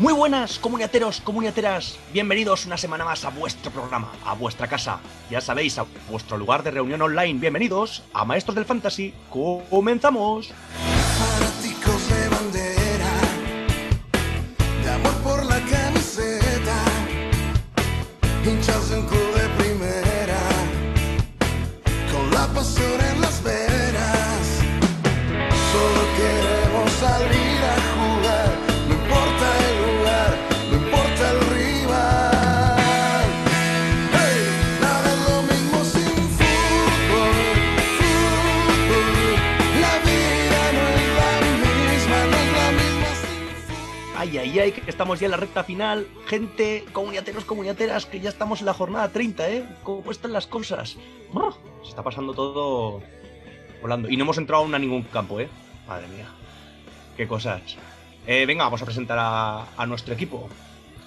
Muy buenas, comuniateros, comuniateras. Bienvenidos una semana más a vuestro programa, a vuestra casa. Ya sabéis, a vuestro lugar de reunión online. Bienvenidos a Maestros del Fantasy. Comenzamos. Ay, ay, que estamos ya en la recta final. Gente, comuniateros, comuniateras, que ya estamos en la jornada 30, ¿eh? ¿Cómo están las cosas? Brr, Se está pasando todo volando. Y no hemos entrado aún a ningún campo, ¿eh? Madre mía. Qué cosas. Eh, venga, vamos a presentar a, a nuestro equipo.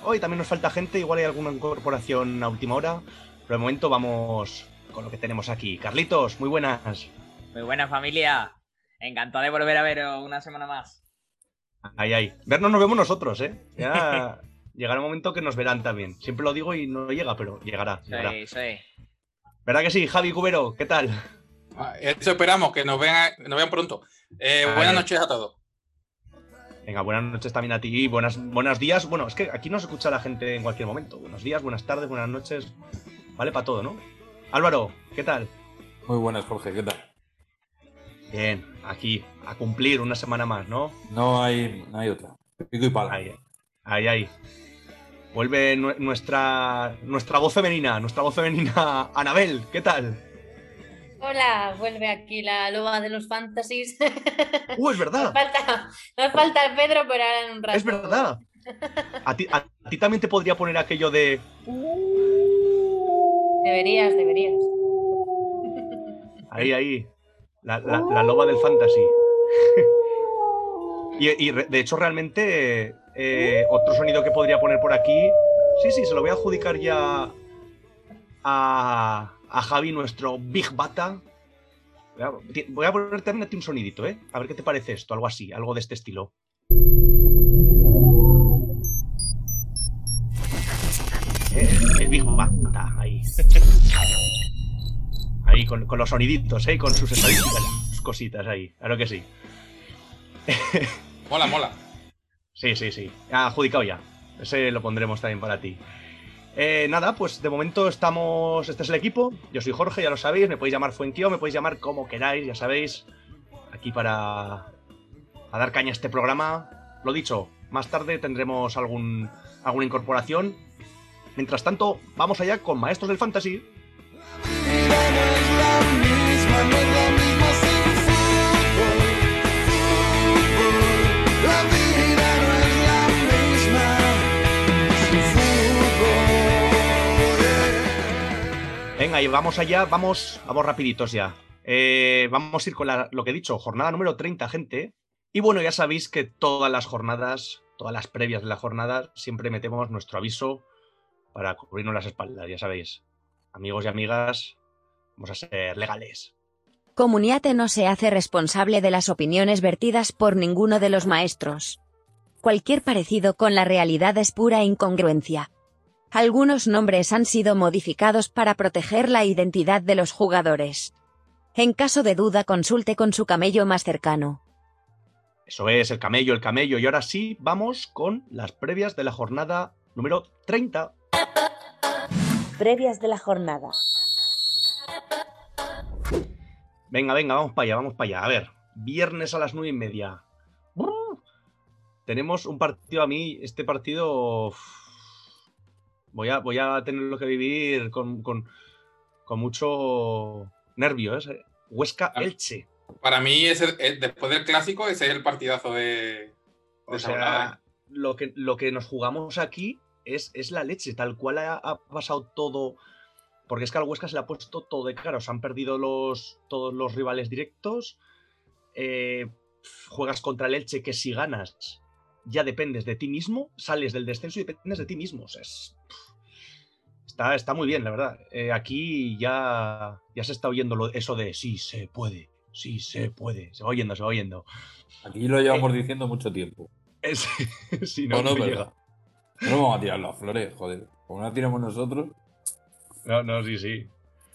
Hoy también nos falta gente, igual hay alguna incorporación a última hora. Pero de momento vamos con lo que tenemos aquí. Carlitos, muy buenas. Muy buena familia. Encantado de volver a veros una semana más. Ay, ay. Vernos nos vemos nosotros, ¿eh? Ya llegará un momento que nos verán también. Siempre lo digo y no llega, pero llegará. llegará. Sí, sí. ¿Verdad que sí? Javi Cubero, ¿qué tal? Ah, Eso esperamos, que nos vean, nos vean pronto. Eh, buenas noches a todos. Venga, buenas noches también a ti. Buenas, buenos días. Bueno, es que aquí nos escucha la gente en cualquier momento. Buenos días, buenas tardes, buenas noches. Vale para todo, ¿no? Álvaro, ¿qué tal? Muy buenas, Jorge, ¿qué tal? Bien, aquí, a cumplir una semana más, ¿no? No hay, no hay otra. Pico y pala. Ahí, ahí, ahí. Vuelve nu- nuestra, nuestra voz femenina, nuestra voz femenina, Anabel, ¿qué tal? Hola, vuelve aquí la loba de los fantasies. ¡Uh, es Nos verdad! falta, nos falta el Pedro, pero ahora en un rato. ¡Es verdad! A ti, a ti también te podría poner aquello de. Deberías, deberías. Ahí, ahí. La, la- la loba del fantasy. y, de hecho, realmente, eh, otro sonido que podría poner por aquí. Sí, sí, se lo voy a adjudicar ya a, a Javi, nuestro Big Bata. Voy a- poner también un sonidito, ¿eh? A ver qué te parece esto, algo así, algo de este estilo. Eh, el Big Bata, ahí. Ahí, con, con los soniditos, ¿eh? Con sus estadísticas, sus cositas ahí. Claro que sí. Mola, mola. Sí, sí, sí. Adjudicado ya. Ese lo pondremos también para ti. Eh, nada, pues de momento estamos. Este es el equipo. Yo soy Jorge, ya lo sabéis. Me podéis llamar Fuenquio, me podéis llamar como queráis, ya sabéis. Aquí para, a dar caña a este programa. Lo dicho, más tarde tendremos algún, alguna incorporación. Mientras tanto, vamos allá con Maestros del Fantasy. Venga, y vamos allá, vamos, vamos rapiditos ya. Eh, vamos a ir con lo que he dicho, jornada número 30, gente. Y bueno, ya sabéis que todas las jornadas, todas las previas de la jornada, siempre metemos nuestro aviso para cubrirnos las espaldas, ya sabéis. Amigos y amigas, vamos a ser legales. Comuniate no se hace responsable de las opiniones vertidas por ninguno de los maestros. Cualquier parecido con la realidad es pura incongruencia. Algunos nombres han sido modificados para proteger la identidad de los jugadores. En caso de duda consulte con su camello más cercano. Eso es, el camello, el camello. Y ahora sí, vamos con las previas de la jornada número 30. Previas de la jornada. Venga, venga, vamos para allá, vamos para allá. A ver, viernes a las nueve y media. Tenemos un partido a mí, este partido. uf, Voy a, voy a tenerlo que vivir con, con, con mucho nervio. ¿eh? Huesca Ah. Elche. Para mí, es el- el- después del clásico, ese es el partidazo de, de O esa jornada, sea, lo que, lo que nos jugamos aquí es, es la leche, tal cual ha, ha pasado todo. Porque es que al Huesca se le ha puesto todo de cara. Se han perdido los, todos los rivales directos. eh, juegas contra el Elche que si ganas ya dependes de ti mismo, sales del descenso y dependes de ti mismo. O sea, es- está, está muy bien, la verdad. Eh, aquí ya, ya se está oyendo lo- eso de sí se puede, sí se puede. Se va oyendo, se va oyendo. Aquí lo llevamos diciendo mucho tiempo. Es- sí, no, No, no, llega. No nos vamos a tirar las flores, joder. Como no las tiramos nosotros. No, no, sí, sí.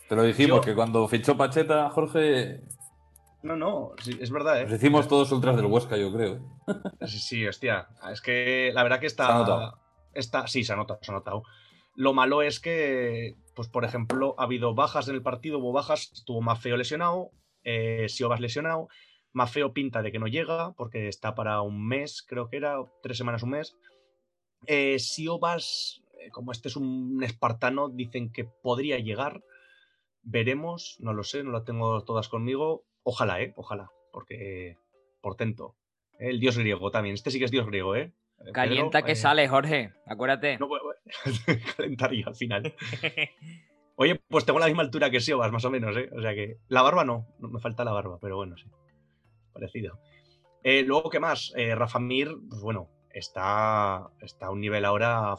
Te lo dijimos, Yo- que cuando fichó Pacheta, Jorge, No, no, sí, es verdad, nos ¿eh? hicimos todos ultras del Huesca, yo creo. Sí, sí, hostia. Es que la verdad que está. Se ha notado. está sí, se ha notado, se ha notado. Lo malo es que, pues por ejemplo, ha habido bajas en el partido, hubo bajas, estuvo Mafeo lesionado, eh, Siobas lesionado, Mafeo pinta de que no llega, porque está para un mes, creo que era, tres semanas, un mes. Eh, Siobas, eh, como este es un espartano, dicen que podría llegar. Veremos, no lo sé, no las tengo todas conmigo. Ojalá, ¿eh? Ojalá, porque portento. El dios griego también. Este sí que es dios griego, ¿eh? Calienta Pedro, que eh, sale, Jorge. Acuérdate. No calentaría al final. Oye, pues tengo la misma altura que Siobas, más o menos, ¿eh? O sea que. La barba no, me falta la barba, pero bueno, sí. Parecido. Eh, luego, ¿qué más? Eh, Rafa Mir, pues bueno, está, está a un nivel ahora.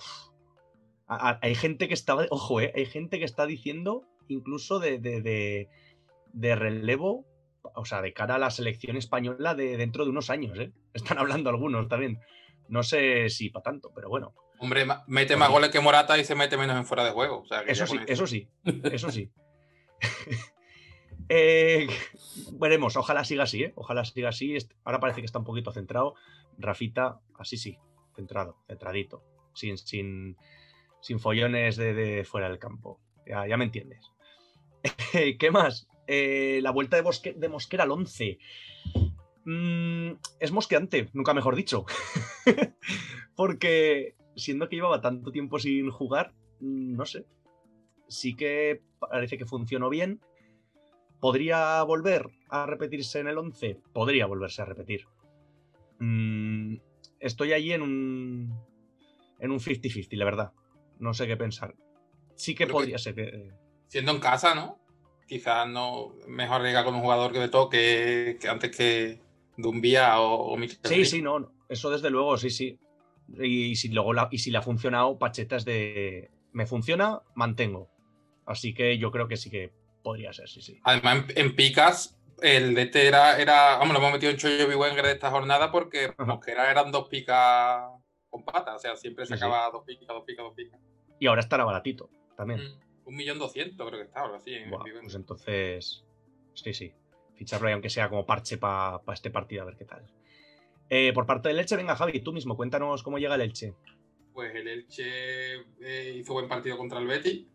hay gente que está. Ojo, ¿eh? Hay gente que está diciendo, incluso de, de, de- relevo, o sea, de cara a la selección española de dentro de unos años. Están hablando algunos también. No sé si para tanto, pero bueno. Hombre, mete más goles que Morata y se mete menos en fuera de juego. O sea, que Eso sí, eso sí, eso sí. Eh, veremos, ojalá siga así, ¿eh? Ojalá siga así. Ahora parece que está un poquito centrado. Rafita, así sí, centrado, centradito. Sin, sin, sin follones de, de fuera del campo. Ya, ya me entiendes. ¿Qué más? Eh, la vuelta de, Bosque- de Mosquera al 11. Mm, es mosqueante, nunca mejor dicho. Porque siendo que llevaba tanto tiempo sin jugar, mm, no sé. Sí que parece que funcionó bien. ¿Podría volver a repetirse en el 11? Podría volverse a repetir. Mm, estoy allí en un. En un 50-50, la verdad. No sé qué pensar. Sí que Creo que- podría ser que. Siendo en casa, ¿no? Quizás no mejor arriesgar con un jugador que de toque que antes que Dumbía o, o Mikel Sí, sí, no. Eso desde luego, sí, sí. Y, si luego la, y si le ha funcionado, Pacheta es de. Me funciona, mantengo. Así que yo creo que sí que podría ser, sí, sí. Además, en, en picas, el DT era, era. Vamos, lo hemos metido en Chollo Biwenger de esta jornada porque. Mosquera eran dos picas con patas. O sea, siempre Sí, sí. sacaba dos picas, dos picas, dos picas. Y ahora estará baratito también. Mm, Un millón doscientos creo que está, algo así. en Biwenger. pues entonces. Sí, sí. Ficharlo ahí, aunque sea como parche para este partido, a ver qué tal. Eh, por parte del Elche, venga, Javi, tú mismo, cuéntanos cómo llega el Elche. Pues el Elche eh, hizo buen partido contra el Betis.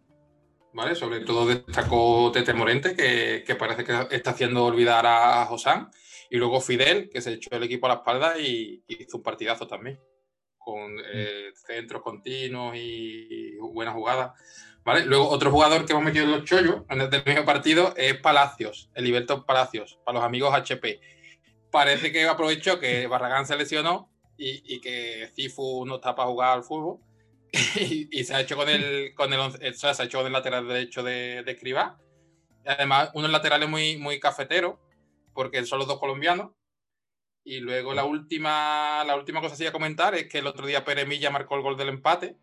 ¿Vale? Sobre todo destacó Tete Morente, que, que parece que está haciendo olvidar a Josán. Y luego Fidel, que se echó el equipo a la espalda y, y hizo un partidazo también. Con eh, centros continuos y buenas jugadas. ¿Vale? Luego, otro jugador que hemos metido en los chollos en el del mismo partido es Palacios, el Liberto Palacios, para los amigos HP. Parece que aprovechó que Barragán se lesionó y, y que Cifu no está para jugar al fútbol. y, y se ha hecho con el, con el, se ha hecho el lateral derecho de, de Escribá. Además, unos laterales muy, muy cafeteros, porque son los dos colombianos. Y luego la última, la última cosa que a comentar es que el otro día Pere Milla marcó el gol del empate.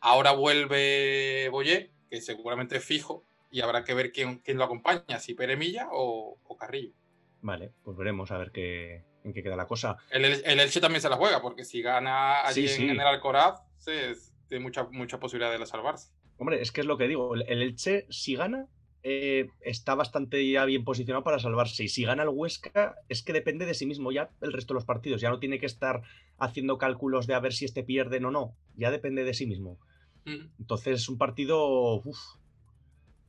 Ahora vuelve Boyé, que seguramente es fijo, y habrá que ver quién, quién lo acompaña, si Pere Milla o, o Carrillo. Vale, pues veremos a ver qué, en qué queda la cosa. El, El- el Elche también se la juega, porque si gana allí Sí, sí. en el Alcoraz, se, tiene mucha, mucha posibilidad de salvarse. Hombre, es que es lo que digo. El, el Elche, si gana, eh, está bastante ya bien posicionado para salvarse. Y si gana el Huesca, es que depende de sí mismo ya el resto de los partidos. Ya no tiene que estar haciendo cálculos de a ver si este pierden o no. Ya depende de sí mismo. Mm. Entonces es un partido. uf,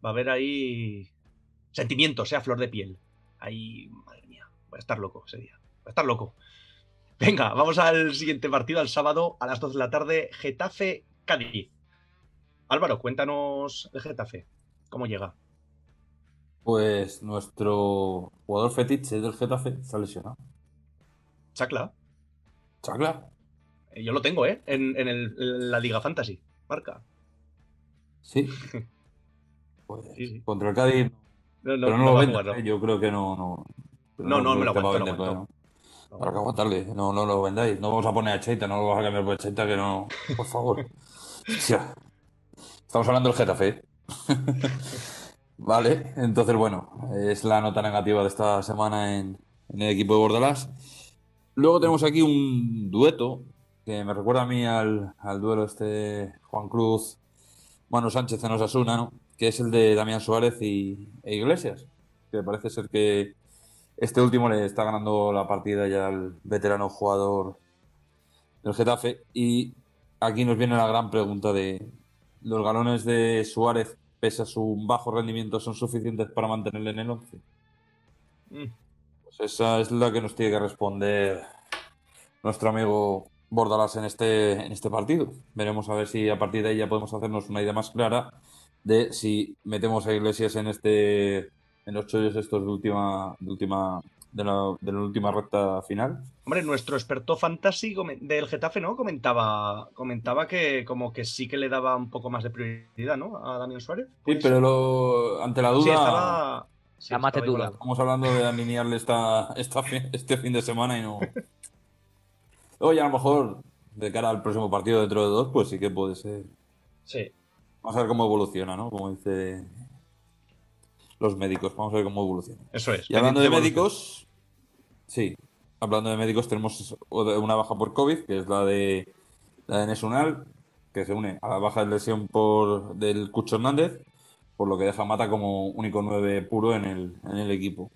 va a haber ahí. Sentimientos, sea flor de piel. Ahí, madre mía, voy a estar loco ese día. Voy a estar loco. Venga, vamos al siguiente partido, al sábado a las 2 de la tarde, Getafe-Cádiz. Álvaro, cuéntanos el Getafe. ¿Cómo llega? Pues nuestro jugador fetiche del Getafe está lesionado. Chacla. Chacla. Eh, Yo lo tengo, ¿eh? En, en el- en la Liga Fantasy. Marca. Sí. Pues Sí, sí. contra el Cádiz. No, no, pero no, lo va a vendas, jugar, ¿no? ¿eh? Yo creo que no. No, No, no, me lo aguanto, lo vender, aguanto. pero no. Habrá que aguantarle. No, no lo vendáis. No vamos a poner a Cheita, no lo vas a cambiar por Cheita, que no. Por favor. Estamos hablando del Getafe. vale, entonces bueno, es la nota negativa de esta semana en, en el equipo de Bordalás. Luego tenemos aquí un dueto que me recuerda a mí al, al duelo este Juan Cruz, Manu Sánchez en Osasuna, ¿no? Que es el de Damián Suárez y, e Iglesias, que parece ser que este último le está ganando la partida ya al veterano jugador del Getafe. Y aquí nos viene la gran pregunta de los galones de Suárez, pese a su bajo rendimiento, son suficientes para mantenerle en el 11. Mm. Pues esa es la que nos tiene que responder nuestro amigo Bordalas en este, en este partido. Veremos a ver si a partir de ahí ya podemos hacernos una idea más clara de si metemos a Iglesias en este en los chollos estos de última de última de la, de la última recta final. Hombre, nuestro experto fantasy del Getafe, ¿no? Comentaba, comentaba que como que sí que le daba un poco más de prioridad, ¿no? A Daniel Suárez. Sí, ¿Puede pero lo- ante la duda Sí, estaba... sí, igualado. estamos hablando de alinearle esta, esta fi- este fin de semana y no. Ya a lo mejor de cara al próximo partido dentro de dos, pues sí que puede ser. Sí. Vamos a ver cómo evoluciona, ¿no? Como dice los médicos, vamos a ver cómo evoluciona. Eso es. Y hablando de médicos, sí, hablando de médicos tenemos una baja por COVID, que es la de la de Nesunal, que se une a la baja de lesión por del Cucho Hernández, por lo que deja a Mata como único 9 puro en el, en el equipo.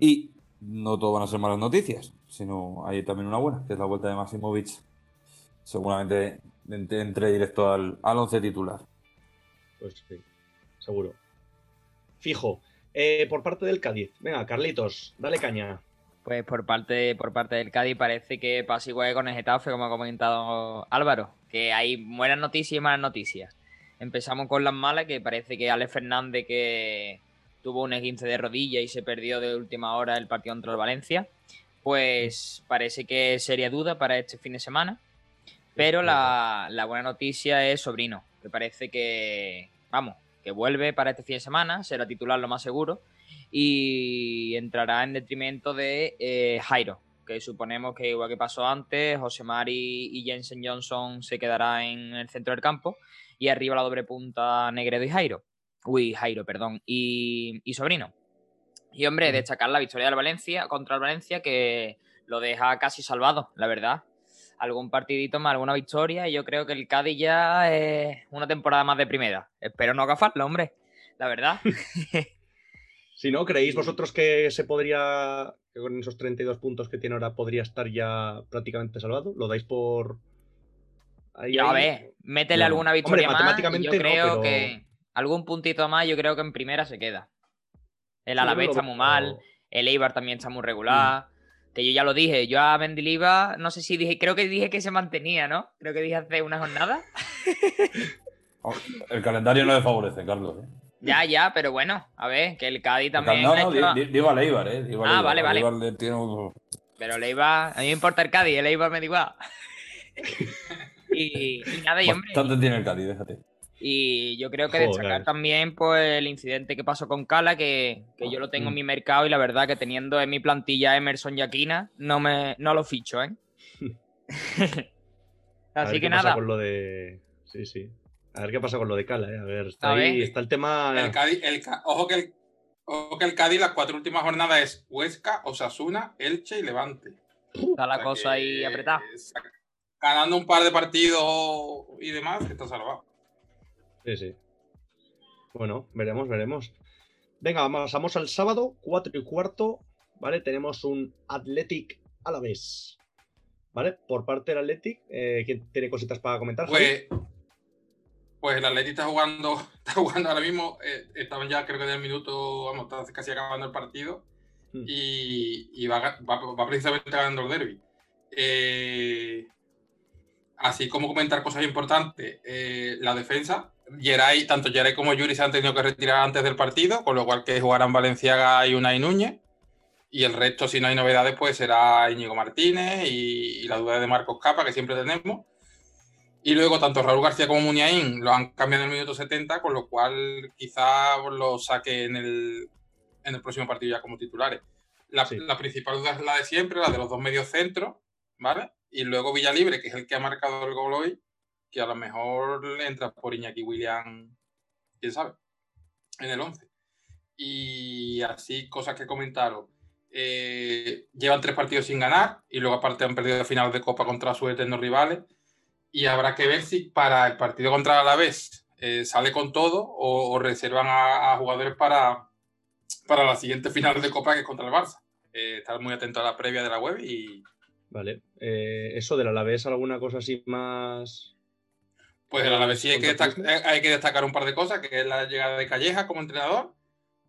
Y no todo van a ser malas noticias, sino hay también una buena, que es la vuelta de Maximovic. Seguramente entre, entre directo al, al once titular. Pues sí, seguro. Fijo. Eh, por parte del Cádiz. Venga, Carlitos, dale caña. Pues por parte, por parte del Cádiz parece que pasa igual que con el Getafe, como ha comentado Álvaro, que hay buenas noticias y malas noticias. Empezamos con las malas, que parece que Alex Fernández, que tuvo un esguince de rodilla y se perdió de última hora el partido contra el Valencia, pues parece que es seria duda para este fin de semana. Pero la, la buena noticia es Sobrino, que parece que, vamos, que vuelve para este fin de semana, será titular lo más seguro, y entrará en detrimento de eh, Jairo, que suponemos que igual que pasó antes, José Mari y Jensen Johnson se quedará en el centro del campo, y arriba la doble punta Negredo y Jairo. Uy, Jairo, perdón, y, y Sobrino. Y hombre, destacar la victoria del Valencia contra el Valencia, que lo deja casi salvado, la verdad algún partidito más, alguna victoria. Y yo creo que el Cádiz ya es una temporada más de primera. Espero no agafarlo, hombre. La verdad. Si no, ¿creéis vosotros que se podría, que con esos 32 puntos que tiene ahora, podría estar ya prácticamente salvado? ¿Lo dais por...? Ahí, Ya a ahí? ver, métele No. alguna victoria más. matemáticamente yo no, creo pero- que algún puntito más, yo creo que en primera se queda. El Sí, yo Alavés está muy mal. El Eibar también está muy regular. Que yo ya lo dije. Yo a Mendiliva, no sé si dije, creo que dije que se mantenía, ¿no? Creo que dije hace una jornada. El calendario no le favorece, Carlos. ¿eh? Ya, ya, pero bueno, a ver, que el Cádiz también. No, no, digo al Eibar, ¿eh? Digo Ah, vale, Al vale. Eibar le tiene un- Pero el Eibar, a mí me importa el Cádiz, el Eibar me da igual. y, y nada, y hombre, Bastante tiene el Cádiz, déjate. Y yo creo que Joder. destacar también pues el incidente que pasó con Cala, que, que yo lo tengo en Mm. mi mercado y la verdad que teniendo en mi plantilla Emerson y Aquina, no me no lo ficho, ¿eh? A ver Así qué que pasa nada, con lo de... Sí, sí. A ver qué pasa con lo de Cala, ¿eh? A ver, está A ahí, ver. está el tema... El Cádiz, el ojo, que el, ojo que el Cádiz, las cuatro últimas jornadas es Huesca, Osasuna, Elche y Levante. está la O sea cosa que, ahí apretada. Ganando un par de partidos y demás, que está salvado. Sí, sí. Bueno, veremos, veremos. Venga, vamos, pasamos al sábado, 4 y cuarto, ¿vale? Tenemos un Athletic a la vez. ¿Vale? Por parte del Athletic, eh, ¿quién tiene cositas para comentar? Pues, pues el Atleti está jugando, está jugando ahora mismo, eh, estaban ya creo que en el minuto, vamos, está casi acabando el partido Hmm. y, y va, ga- va- va precisamente ganando el derby. Eh, así como comentar cosas importantes, eh, la defensa, Geray, tanto Geray como Yuri se han tenido que retirar antes del partido, con lo cual que jugarán Valenciaga y Unai Núñez. Y el resto, si no hay novedades, pues será Íñigo Martínez y, y la duda de Marcos Capa, que siempre tenemos. Y luego tanto Raúl García como Muniain lo han cambiado en el minuto 70, con lo cual quizá lo saque en el, en el próximo partido ya como titulares. La, Sí. la principal duda es la de siempre, la de los dos medios centros, ¿vale? Y luego Villalibre, que es el que ha marcado el gol hoy, que a lo mejor entra por Iñaki William, quién sabe, en el 11. Y así, cosas que comentaron. eh, llevan tres partidos sin ganar y luego aparte han perdido final de Copa contra sus eternos rivales. Y habrá que ver si para el partido contra Alavés eh, sale con todo o, reservan a, jugadores para, para la siguiente final de Copa que es contra el Barça. Eh, estar muy atento a la previa de la web y... Vale. eso del Alavés, ¿alguna cosa así más...? Pues del Alavés sí hay que, destacar, hay que destacar un par de cosas, que es la llegada de Calleja como entrenador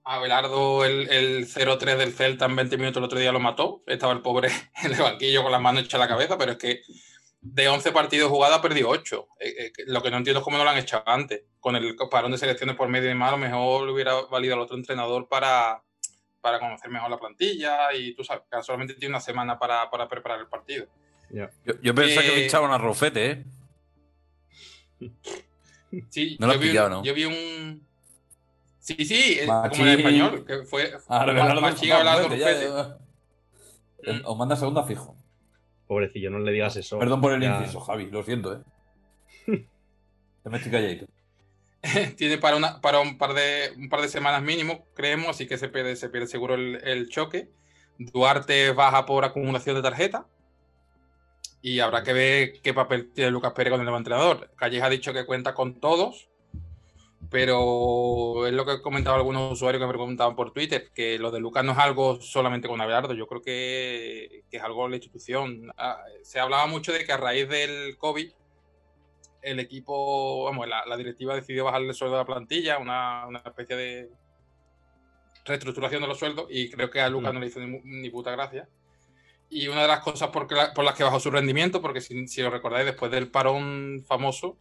Abelardo, el, el 0-3 del Celta en 20 minutos el otro día lo mató. Estaba el pobre en el banquillo con las manos hechas a la cabeza, pero es que de 11 partidos jugados ha perdido 8. Eh, eh, lo que no entiendo es cómo no lo han echado antes. Con el parón de selecciones por medio y más, a lo mejor le hubiera valido al otro entrenador para, para conocer mejor la plantilla y tú sabes, que solamente tiene una semana para, para preparar el partido. Yo, yo pensé que que echaban a Rofete, ¿eh? Sí, no lo vi, ¿no? yo vi un, Sí, sí, como en español, que fue ah, Machín Os manda segunda fijo. Pobrecillo, no le digas eso. Perdón por el inciso, Javi, lo siento, ¿eh? Te me estoy calladito. Tiene para, una, para un, par de, un par de semanas mínimo, creemos, así que se pierde, se pierde seguro el, choque. Duarte baja por acumulación de tarjeta. Y habrá que ver qué papel tiene Lucas Pérez con el nuevo entrenador. Calleja ha dicho que cuenta con todos, pero es lo que he comentado algunos usuarios que me preguntaban por Twitter, que lo de Lucas no es algo solamente con Abelardo, yo creo que, es algo de la institución. Ah, se hablaba mucho de que a raíz del COVID el equipo, vamos, la, directiva decidió bajarle el sueldo a la plantilla, una, especie de reestructuración de los sueldos, y creo que a Lucas mm. no le hizo ni, puta gracia. Y una de las cosas por, por las que bajó su rendimiento, porque si, si lo recordáis, después del parón famoso,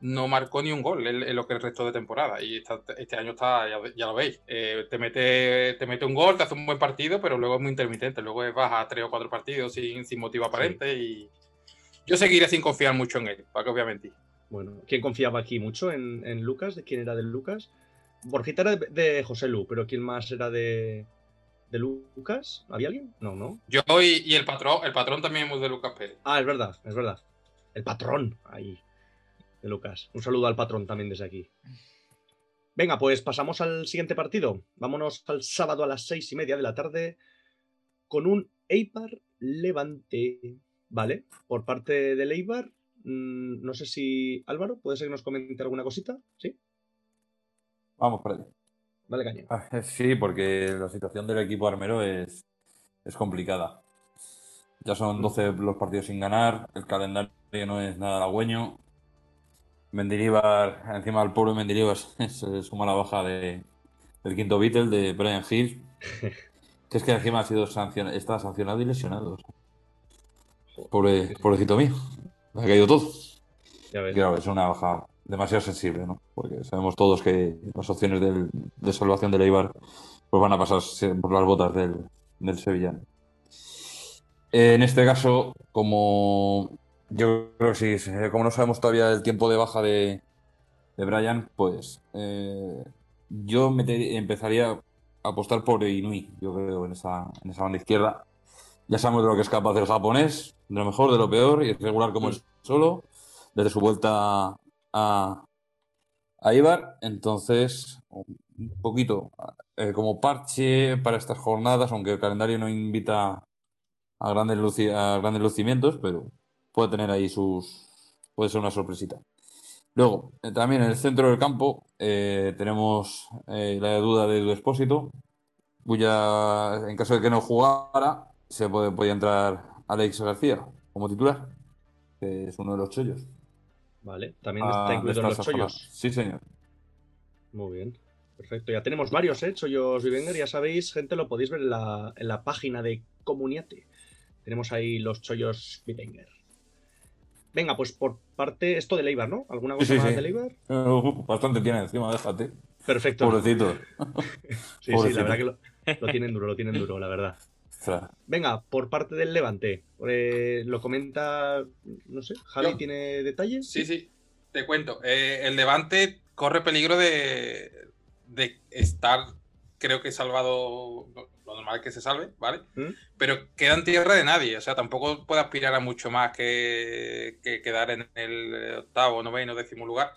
no marcó ni un gol en, lo que el resto de temporada. Y este año está, ya, lo veis, eh, te, mete, te mete un gol, te hace un buen partido, pero luego es muy intermitente. Luego es baja tres o cuatro partidos sin, sin motivo aparente. Y yo seguiré sin confiar mucho en él, para que obviamente. Bueno, ¿quién confiaba aquí mucho en, Lucas? ¿De quién era de Lucas? Borjita era de, José Lu, pero ¿quién más era de, de Lucas? ¿Había alguien? No, no. Yo y, y, el patrón, el patrón también es de Lucas Pérez. Ah, es verdad, es verdad. El patrón, ahí de Lucas. Un saludo al patrón también desde aquí. Venga, pues pasamos al siguiente partido. Vámonos al sábado a las seis y media de la tarde con un Eibar Levante. ¿Vale? Por parte del Eibar, mm, no sé si Álvaro, ¿puede ser que nos comente alguna cosita? ¿Sí? Vamos por ahí. Dale caña. Ah, sí, porque la situación del equipo armero es, es complicada. Ya son 12 los partidos sin ganar, el calendario no es nada halagüeño. Mendilibar, encima del pobre Mendilibar se suma la baja de, del quinto Beatle de Brian Hill. que es que encima ha sido sancionado, está sancionado y lesionado. Pobre, pobrecito mío. ha caído todo. Claro, es una baja demasiado sensible, ¿no? Porque sabemos todos que las opciones de salvación del Eibar pues van a pasar por las botas del, del Sevillano. En este caso, como yo creo que sí, como no sabemos todavía el tiempo de baja de, de Brian, pues eh, yo empezaría a apostar por Inui, yo creo, en esa, en esa banda izquierda. Ya sabemos de lo que es capaz el japonés, de lo mejor, de lo peor, y es regular como es solo, desde su vuelta a, a Ibar. Entonces, un poquito eh, como parche para estas jornadas, aunque el calendario no invita a grandes, a grandes lucimientos, pero puede tener ahí sus. puede ser una sorpresita. Luego, eh, también en el centro del campo eh, tenemos la duda de Edu Espósito, cuya, en caso de que no jugara, se puede, podía entrar Alex García como titular, que es uno de los chollos. Vale, también ah, está incluido en los chollos. Sí, señor. Muy bien. Perfecto, ya tenemos varios, ¿eh? Chollos Vivenger, ya sabéis, gente, lo podéis ver en la, en la página de Comuniate. Tenemos ahí los chollos Vivenger. Venga, pues por parte, esto de Leibar, ¿no? ¿Alguna cosa más de Leibar? bastante tiene encima, déjate. Perfecto. Pobrecito. sí, sí, la verdad que lo, tienen duro, lo tienen duro, la verdad. Venga, por parte del Levante, eh, lo comenta, no sé, Javi, ¿tiene detalles? Sí, sí, te cuento. Eh, el Levante corre peligro de, de estar, creo que salvado, lo normal es que se salve, ¿vale? ¿Mm? Pero queda en tierra de nadie, o sea, tampoco puede aspirar a mucho más que, quedar en el octavo, noveno, décimo lugar.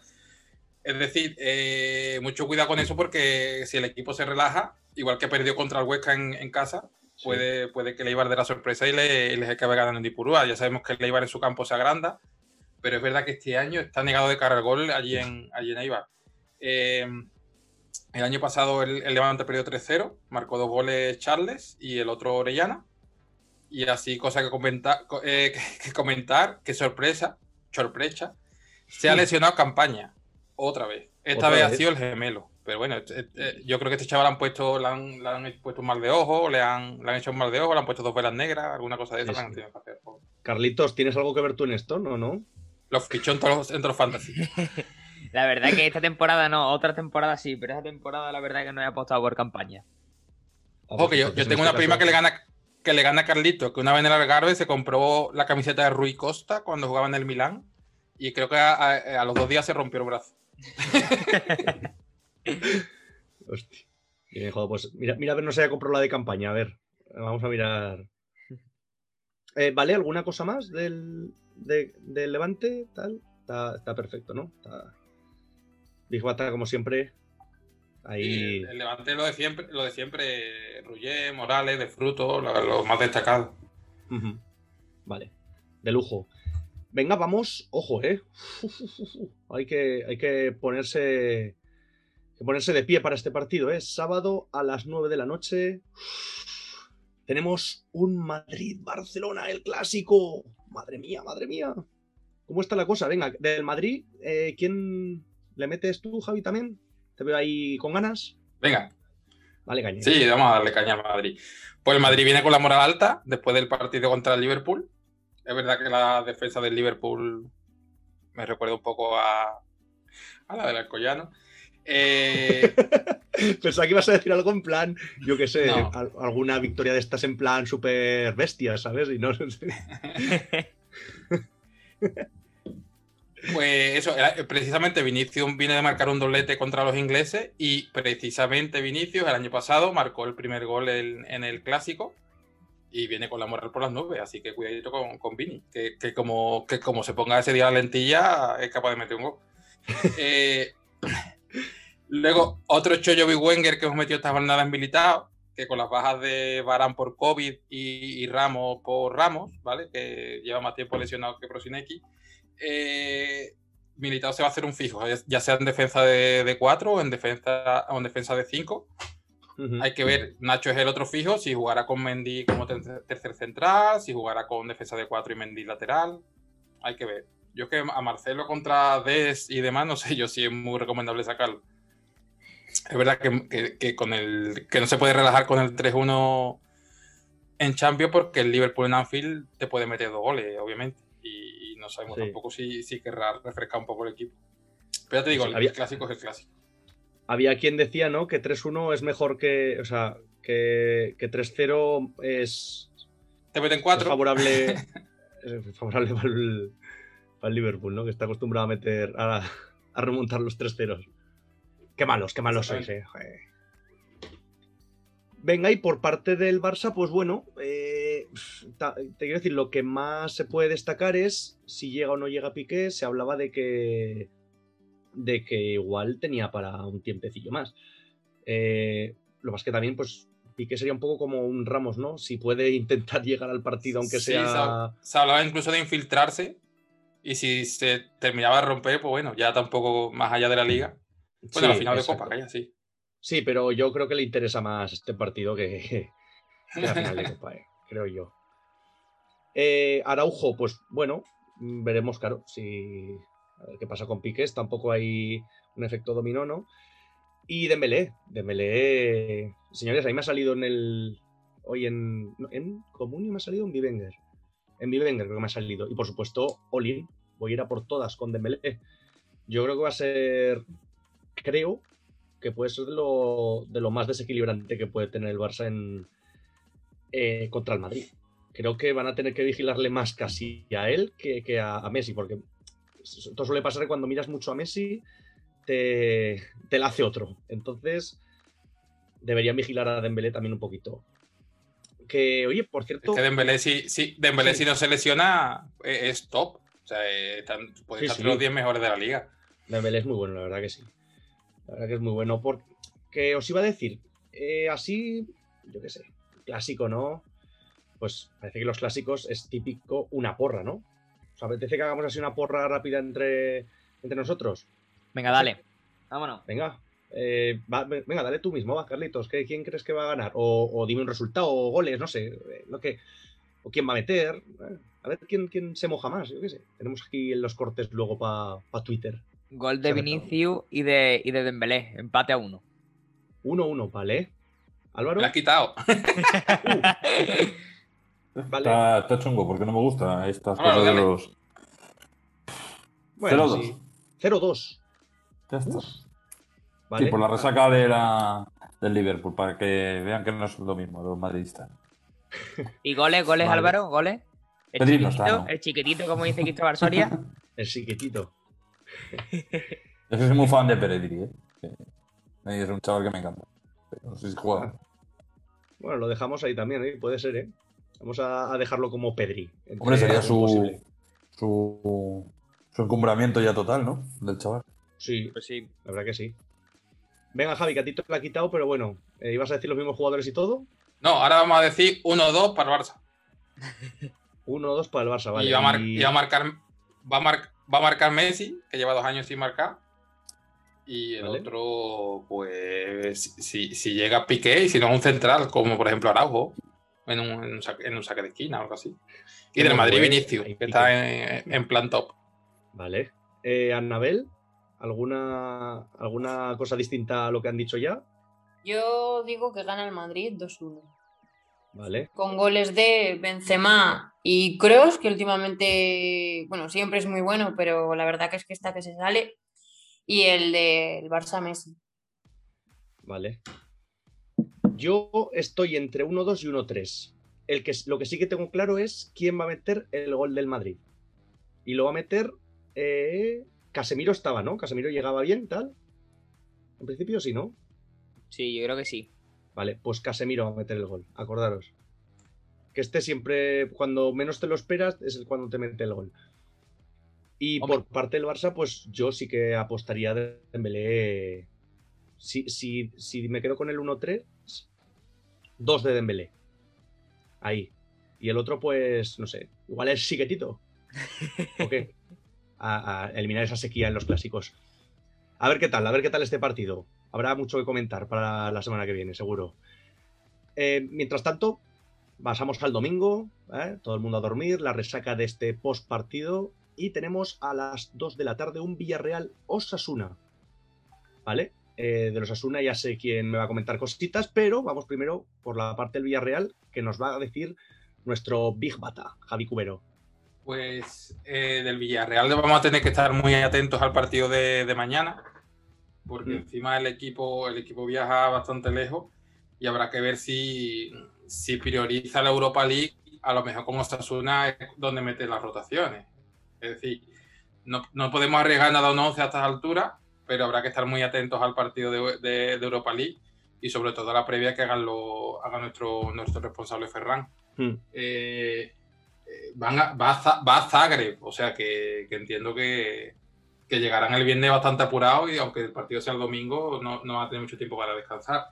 Es decir, eh, mucho cuidado con eso porque si el equipo se relaja, igual que perdió contra el Huesca en, casa, puede, puede que el Eibar de la sorpresa y, le, les acabe ganando en Dipurúa. Ya sabemos que el Eibar en su campo se agranda, pero es verdad que este año está negado de cara al gol allí en, allí en Eibar. Eh, el año pasado el, el Levante perdió 3-0, marcó dos goles Charles y el otro Orellana. Y así, cosa que, comentar, eh, que comentar, que sorpresa, sorpresa, se ha lesionado campaña otra vez. Esta ¿Otra vez, vez? ha sido el gemelo. Pero bueno, eh, eh, yo creo que este chaval han puesto, le han, le han puesto un mal de ojo, le han, le han hecho un mal de ojo, le han puesto dos velas negras, alguna cosa de Sí, han sí. tenido que hacer. Carlitos, ¿tienes algo que ver tú en esto? ¿No, no? Los fichó en todos los, fantasy. La verdad que esta temporada no, otra temporada sí, pero esta temporada la verdad que no he apostado por campaña. Ojo, que yo, Porque yo en tengo este una prima caso- que le gana que le gana a Carlito, que una vez en el Algarve se compró la camiseta de Rui Costa cuando jugaba en el Milán y creo que a, a- a los dos días se rompió el brazo. Hostia. Pues mira, mira a ver, no se haya comprado la de campaña. A ver, vamos a mirar. Eh, ¿Vale? ¿Alguna cosa más del, de- del Levante? Tal. Está, está perfecto, ¿no? Está... Big Bata, como siempre. Ahí. el, el Levante lo de siempre, lo de siempre, Rullé, Morales, de Fruto, lo, lo más destacado. Vale. De lujo. Venga, vamos. Ojo, ¿eh? Hay que, hay que ponerse. Que ponerse de pie para este partido, ¿eh? Sábado a las 9 de la noche. Tenemos un Madrid-Barcelona, el clásico. Madre mía, madre mía. ¿Cómo está la cosa? Venga, del Madrid, eh, ¿quién le metes tú, Javi, también? Te veo ahí con ganas. Venga, Vale, caña. sí, vamos a darle caña al Madrid. Pues el Madrid viene con la moral alta después del partido contra el Liverpool. Es verdad que la defensa del Liverpool me recuerda un poco a, a la del Alcoyano. Eh, Pensaba que ibas a decir algo en plan, yo qué sé, No. al- alguna victoria de estas en plan súper bestia, ¿sabes? Y no sé. Pues eso, era- precisamente Vinicius viene de marcar un doblete contra los ingleses y precisamente Vinicius el año pasado marcó el primer gol en, en el clásico y viene con la moral por las nubes, así que cuidadito con, con Vini, que, que como, que como se ponga ese día la lentilla es capaz de meter un gol. Eh, luego, otro chollo Big Wenger que hemos metido esta jornada en militado, que con las bajas de Barán por COVID y, y Ramos por Ramos, ¿vale? Que lleva más tiempo lesionado que Prosinecki. Eh, Militao se va a hacer un fijo, ya- ya sea en defensa de, de 4 o en defensa, o en defensa de 5. Ujú. Hay que ver, Nacho es el otro fijo, si jugará con Mendy como ter- tercer central, si jugará con defensa de 4 y Mendy lateral. Hay que ver. Yo es que a Marcelo contra Des y demás, no sé yo si es muy recomendable sacarlo. Es verdad que, que- que con el, que no se puede relajar con el 3-1 en Champions porque el Liverpool en Anfield te puede meter dos goles, obviamente. Y, y no sabemos Sí. tampoco si, si querrá refrescar un poco el equipo. Pero ya te digo, el había- clásico es el clásico. Había quien decía, ¿no? Que 3-1 es mejor que. O sea, que, que 3-0 es, Te meten es cuatro. favorable. es favorable para el, para el Liverpool, ¿no? Que está acostumbrado a meter. a, a remontar los 3-0. Qué malos, qué malos sois, eh. Venga, y por parte del Barça, pues bueno, eh, te quiero decir, lo que más se puede destacar es si llega o no llega Piqué. Se hablaba de que, de que igual tenía para un tiempecillo más. Eh, lo más que también, pues Piqué sería un poco como un Ramos, ¿no? Si puede intentar llegar al partido, aunque Sí, sea. Se, se hablaba incluso de infiltrarse. Y si se terminaba de romper, pues bueno, ya tampoco más allá de la liga. Bueno, Sí, la final de. Copa, calla, sí. Sí, pero yo creo que le interesa más este partido que, que la final de Copa, eh, creo yo. Eh, Araujo, pues bueno, veremos, claro, si a ver qué pasa con Piqués. Tampoco hay un efecto dominó, ¿no? Y Dembélé, Dembélé, señores, ahí me ha salido en el hoy en en Comunio me ha salido en Vivenger. En Vivenger creo que me ha salido y por supuesto Olin, voy a ir a por todas con Dembélé. Yo creo que va a ser creo que puede ser de lo, de lo más desequilibrante que puede tener el Barça en, eh, contra el Madrid. Creo que van a tener que vigilarle más casi a él que, que a, a Messi, porque esto suele pasar que cuando miras mucho a Messi te, te la hace otro. Entonces deberían vigilar a Dembélé también un poquito. Que, oye, por Es cierto... que Dembélé, si, si, Dembélé, Sí. si no se lesiona, eh, es top. O sea, están- puede Sí, estar sí. los 10 mejores de la liga. Dembélé es muy bueno, la verdad que sí. La verdad que es muy bueno. Porque os iba a decir, eh, así, yo qué sé, clásico, ¿no? Pues parece que los clásicos es típico una porra, ¿no? ¿Os apetece que hagamos así una porra rápida entre, entre nosotros? Venga, dale. Vámonos. Venga, eh, va- venga, dale tú mismo, va, Carlitos. ¿qué- ¿Quién crees que va a ganar? O, o dime un resultado, o goles, no sé. eh, Lo que, o quién va a meter. A ver quién, quién se moja más, yo qué sé. Tenemos aquí los cortes luego para Twitter. Gol de. Vinicius y de, y de Dembélé. Empate a uno. 1-1, ¿vale? Álvaro. Me has quitado. Vale. Está, está chungo porque no me gusta estas Álvaro, cosas de los. Bueno, 0-2. sí. 0-2. Ya está. ¿vale? Sí, por la resaca de la, del Liverpool, para que vean que no es lo mismo los madridistas. ¿Y goles, goles, Vale. Álvaro? ¿Goles? El no chiquitito, está, ¿no? el chiquitito, como dice Cristóbal Soria. El chiquitito. Yo soy muy fan de Peredri, ¿eh? Es un chaval que me encanta. Pero no sé si juega. Bueno, lo dejamos ahí también, ¿eh? puede ser, ¿eh? Vamos a, a dejarlo como Pedri. Hombre, sería su, su, su encumbramiento ya total, ¿no? Del chaval. Sí, Pues sí. la verdad que sí. Venga, Javi, que a ti te lo ha quitado, pero bueno, eh, ¿ibas a decir los mismos jugadores y todo? No, ahora vamos a decir 1-2 para el Barça. 1-2 para el Barça, vale. y, va a mar- y- y va a marcar, va a mar- va a marcar Messi, que lleva dos años sin marcar. Y el Vale. otro, pues, si, si- llega Piqué y si no un central, como por ejemplo Araujo, en un, en un saque, en un saque de esquina o algo así. Y del Madrid. Vinicius, que está en, en plan top. Vale. Eh, Annabel, ¿alguna, ¿alguna cosa distinta a lo que han dicho ya? Yo digo que gana el Madrid 2-1. Vale. Con goles de Benzema y Kroos, que últimamente, bueno, siempre es muy bueno, pero la verdad que es que está que se sale. Y el del Barça Messi. Vale. Yo estoy entre 1-2 y 1-3. El que, lo que sí que tengo claro es quién va a meter el gol del Madrid. Y lo va a meter. eh, Casemiro estaba, ¿no? Casemiro llegaba bien, tal. En principio sí, ¿no? Sí, yo creo que sí. Vale, pues Casemiro va a meter el gol. Acordaros. Que este siempre, cuando menos te lo esperas, es el cuando te mete el gol. Y Hombre. por parte del Barça, pues yo sí que apostaría de Dembélé. Si, si, si me quedo con el 1-3, dos de Dembélé. Ahí. Y el otro, pues, no sé, igual es Siquetito. ¿O qué? A, a eliminar esa sequía en los clásicos. A ver qué tal, a ver qué tal este partido. Habrá mucho que comentar para la semana que viene, seguro. Eh, mientras tanto, pasamos al domingo, ¿eh? todo el mundo a dormir, la resaca de este post partido y tenemos a las 2 de la tarde un Villarreal Osasuna. ¿Vale? Eh, de los Osasuna ya sé quién me va a comentar cositas, pero vamos primero por la parte del Villarreal que nos va a decir nuestro Big Bata, Javi Cubero. Pues eh, del Villarreal vamos a tener que estar muy atentos al partido de mañana, porque Mm. encima el equipo, el equipo viaja bastante lejos y habrá que ver si, si prioriza la Europa League, a lo mejor como Osasuna es donde mete las rotaciones. Es decir, no, no podemos arriesgar nada a un 11 a estas alturas, pero habrá que estar muy atentos al partido de, de- de Europa League y sobre todo a la previa que hagan, lo, haga nuestro, nuestro responsable Ferran Hmm. eh, van a- va, a, va a Zagreb, o sea que, que entiendo que, que llegarán el viernes bastante apurados y aunque el partido sea el domingo, no, no va a tener mucho tiempo para descansar.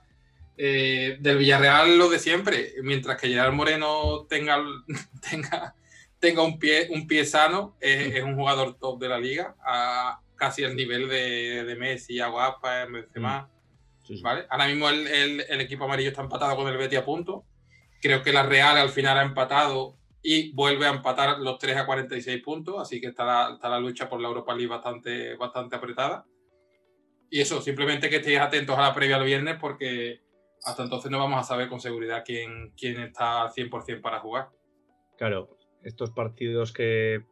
Eh, del Villarreal lo de siempre, mientras que Gerard Moreno tenga, tenga, tenga un, pie, un pie sano, es, es un jugador top de la liga, a casi el nivel de, de Messi, Aguapa, Benzema. Sí, sí. ¿vale? Ahora mismo el, el- el equipo amarillo está empatado con el Betis a punto. Creo que la Real al final ha empatado y vuelve a empatar los 3 a 46 puntos, así que está la, está la lucha por la Europa League bastante, bastante apretada. Y eso, simplemente que estéis atentos a la previa al viernes porque hasta entonces no vamos a saber con seguridad quién, quién está al 100% para jugar. Claro, estos partidos que.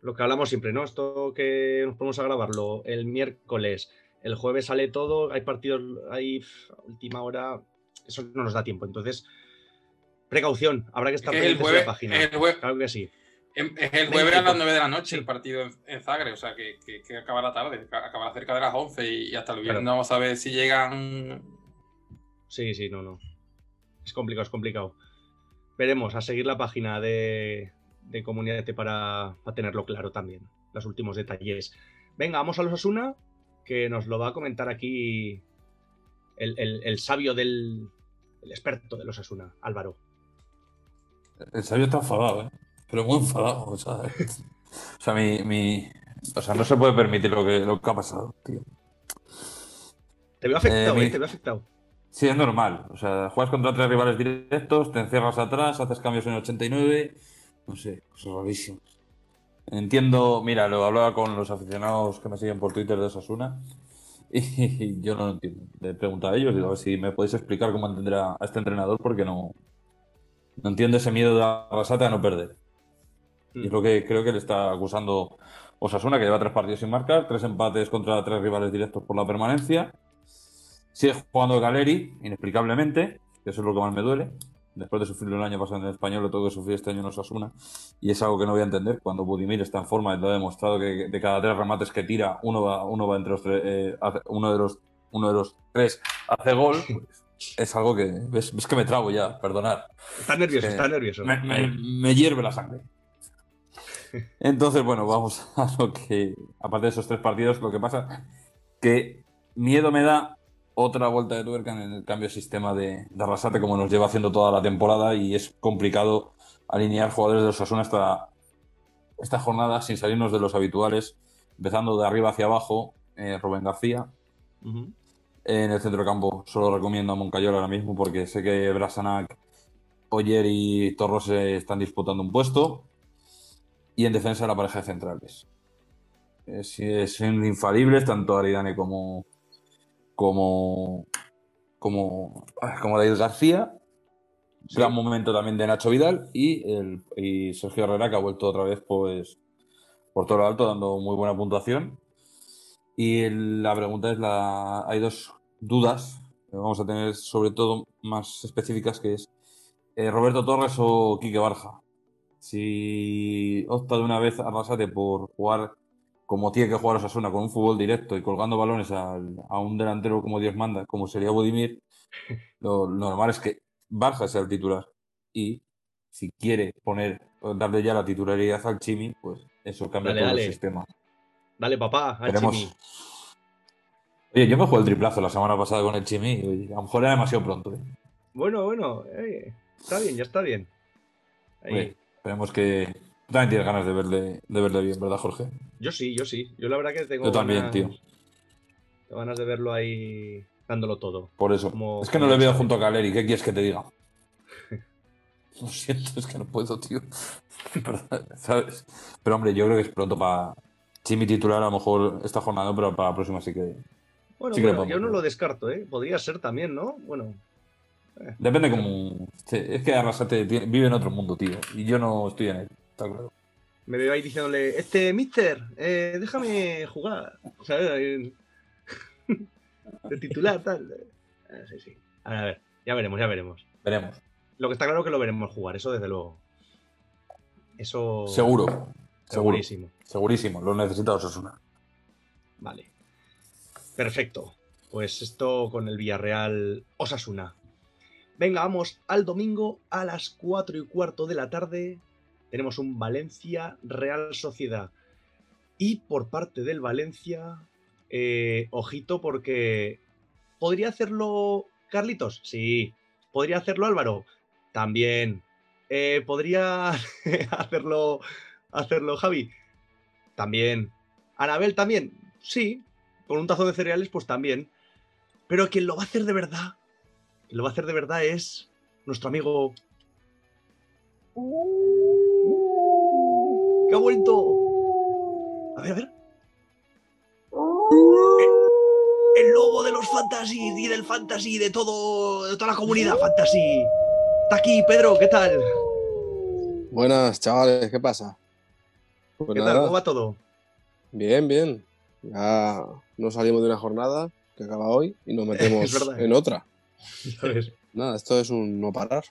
Lo que hablamos siempre, ¿no? Esto que nos ponemos a grabarlo el miércoles, el jueves sale todo, hay partidos, hay a última hora, eso no nos da tiempo. Entonces, precaución, habrá que estar Es pendientes de jueves, la página. el jue- Claro que sí. em- es el jueves a las 9 de la noche el partido en, en Zagreb, o sea que, que, que acabará tarde, acabará cerca de las 11 y, y hasta el viernes Claro. vamos a ver si llegan Sí, sí, no, no. Es complicado, es complicado. Veremos, a seguir la página de, de Comunidad para, para tenerlo claro también, los últimos detalles. Venga, vamos a los Asuna, que nos lo va a comentar aquí el, el- el sabio del, el experto de los Asuna, Álvaro. El sabio está enfadado, ¿eh? Pero muy enfadado. O sea, o sea, mi, mi- o sea, no se puede permitir lo que, lo que ha pasado, tío. Te veo afectado, mi- ¿eh? Te veo afectado. Sí, es normal. O sea, juegas contra tres rivales directos, te encierras atrás, haces cambios en 89. No sé, cosas rarísimas. Entiendo, mira, lo hablaba con los aficionados que me siguen por Twitter de Osasuna y yo no lo entiendo. Le pregunto a ellos, digo, a ver si me podéis explicar cómo entender a, a este entrenador porque no, no entiendo ese miedo de Arrasate a no perder. Y es lo que creo que le está acusando Osasuna, que lleva tres partidos sin marcar, tres empates contra tres rivales directos por la permanencia. Sigue jugando Galeri, inexplicablemente, que eso es lo que más me duele. Después de sufrirlo el año pasado en el español, lo tengo que sufrir este año en Osasuna. Y es algo que no voy a entender. Cuando Budimir está en forma, lo ha demostrado que de cada tres remates que tira, uno va, uno va entre los tres, eh, hace- uno, de los, uno de los tres hace gol. pues, es algo que. Ves, ves que me trago ya, perdonad. Estás nervioso, Eh, estás nervioso. Me, me- me hierve la sangre. Entonces, bueno, vamos a lo que, aparte de esos tres partidos, lo que pasa que miedo me da otra vuelta de tuerca en el cambio de sistema de, de Arrasate, como nos lleva haciendo toda la temporada, y es complicado alinear jugadores de Osasuna esta, esta jornada sin salirnos de los habituales, empezando de arriba hacia abajo, eh, Rubén García. En el centro de campo solo recomiendo a Moncayola ahora mismo porque sé que Brasanac, Oyer y Torros se están disputando un puesto. Y en defensa la pareja de centrales. Es, es- son infalibles tanto Aridane como como como, ah, como David García. Gran momento también de Nacho Vidal y, el, y Sergio Herrera que ha vuelto otra vez pues por todo lo alto dando muy buena puntuación. Y la pregunta es, la, hay dos dudas que vamos a tener sobre todo más específicas que es eh, Roberto Torres o Quique Barja. Si opta de una vez Arrasate por jugar como tiene que jugar Osasuna, con un fútbol directo y colgando balones al- a un delantero como Dios manda, como sería Budimir, lo, lo normal es que Barja sea el titular. Y si quiere poner, o darle ya la titularidad al Chimi, pues eso cambia Dale, todo dale. el sistema. Dale, papá, al Veremos. Chimi. Oye, yo me jugué el triplazo la semana pasada con el Chimi y a lo mejor era demasiado pronto. ¿eh? Bueno, bueno, eh, está bien, ya está bien. Ahí. Oye, esperemos que. Tú también tienes ganas de verle, de verle bien, ¿verdad, Jorge? Yo sí, yo sí. Yo la verdad que tengo Yo también, ganas, tío. tengo ganas de verlo ahí dándolo todo. Por eso. Como- es que no le veo junto a Caleri. ¿Qué quieres que te diga? Lo siento, es que no puedo, tío. Pero hombre, yo creo que es pronto para. Chimi titular, a lo mejor esta jornada, pero para la próxima sí que. Bueno, Sí bueno, yo no lo descarto, ¿eh? Podría ser también, ¿no? Bueno, Depende como. Es que Arrasate vive en otro mundo, tío. Y yo no estoy en él, está claro. me veo ahí diciéndole, este, mister, eh, déjame jugar. ¿Sabes? Ahí- De titular, tal. Ah, sí, sí. A ver, a ver, ya veremos, ya veremos. Veremos. Lo que está claro es que lo veremos jugar, eso desde luego. Eso. Seguro. Seguro. Segurísimo. Segurísimo. Lo necesita Osasuna. Vale. Perfecto. Pues esto con el Villarreal Osasuna. Venga, vamos al domingo a las 4 y cuarto de la tarde. Tenemos un Valencia Real Sociedad. Y por parte del Valencia, eh, ojito porque ¿podría hacerlo Carlitos? Sí. ¿Podría hacerlo Álvaro? También. Eh, ¿Podría hacerlo, hacerlo Javi? También. ¿Anabel también? Sí. Con un tazo de cereales, pues también. Pero quien lo va a hacer de verdad, quien lo va a hacer de verdad es nuestro amigo. ¡Que ha vuelto! A ver, a ver. El, el lobo de los fantasy y del fantasy, de todo, de toda la comunidad fantasy. Está aquí, Pedro, ¿qué tal? Buenas, chavales, ¿qué pasa? Pues ¿Qué tal? ¿Cómo va todo? bien, bien. Ya nos salimos de una jornada que acaba hoy y nos metemos verdad. en otra. ¿Sabes? Nada, esto es un no parar.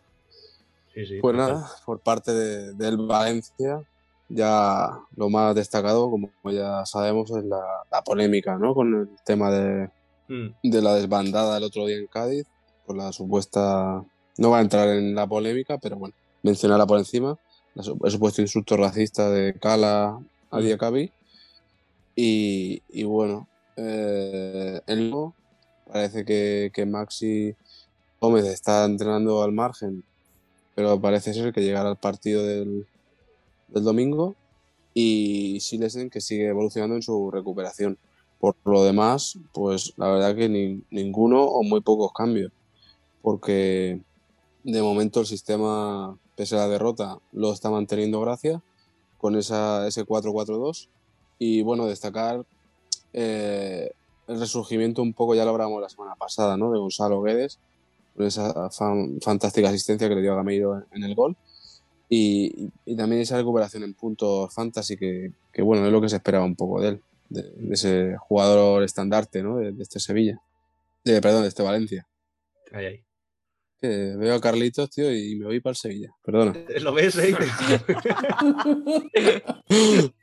Sí, sí. Pues total. nada, por parte de- del Valencia, ya lo más destacado, como ya sabemos, es la, la polémica, ¿no? Con el tema de, Mm, de la desbandada el otro día en Cádiz, con la supuesta... No va a entrar en la polémica, pero bueno, mencionarla por encima, el supuesto insulto racista de Cala a Diakabi. Y, bueno, eh, parece que, que Maxi Gómez está entrenando al margen, pero parece ser que llegará al partido del, del domingo. Y Silesen que sigue evolucionando en su recuperación. Por lo demás, pues la verdad que ni- ninguno o muy pocos cambios. Porque de momento el sistema, pese a la derrota, lo está manteniendo Gracia con esa, ese 4-4-2. Y bueno, destacar eh, el resurgimiento un poco, ya lo hablamos la semana pasada, ¿no? De Gonzalo Guedes, con esa fan- fantástica asistencia que le dio a Gameiro en, en el gol. Y, y también esa recuperación en puntos fantasy que, que, bueno, es lo que se esperaba un poco de él, de, de ese jugador estandarte, ¿no? De, de este Sevilla. De, perdón, de este Valencia. Ahí, ahí. Que veo a Carlitos, tío, y me voy para el Sevilla. Perdona. ¿Lo ves, eh?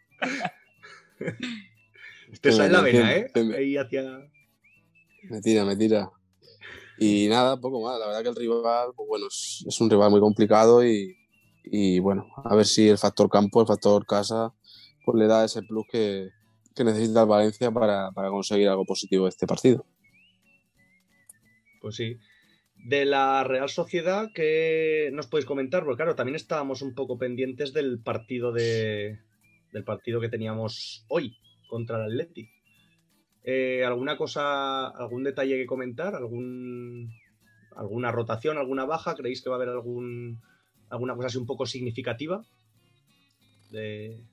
Te sale la vena, ¿eh? Ahí hacia... Me tira, me tira. Y nada, poco más. La verdad que el rival, pues bueno, es, es un rival muy complicado y, y bueno, a ver si el factor campo, el factor casa, pues le da ese plus que, que necesita el Valencia para, para conseguir algo positivo de este partido. Pues sí. De la Real Sociedad, ¿qué nos podéis comentar? Porque claro, también estábamos un poco pendientes del partido de del partido que teníamos hoy contra el Athletic. Eh, ¿Alguna cosa, algún detalle que comentar? ¿Algún, ¿Alguna rotación, alguna baja? ¿Creéis que va a haber algún, alguna cosa así un poco significativa? De,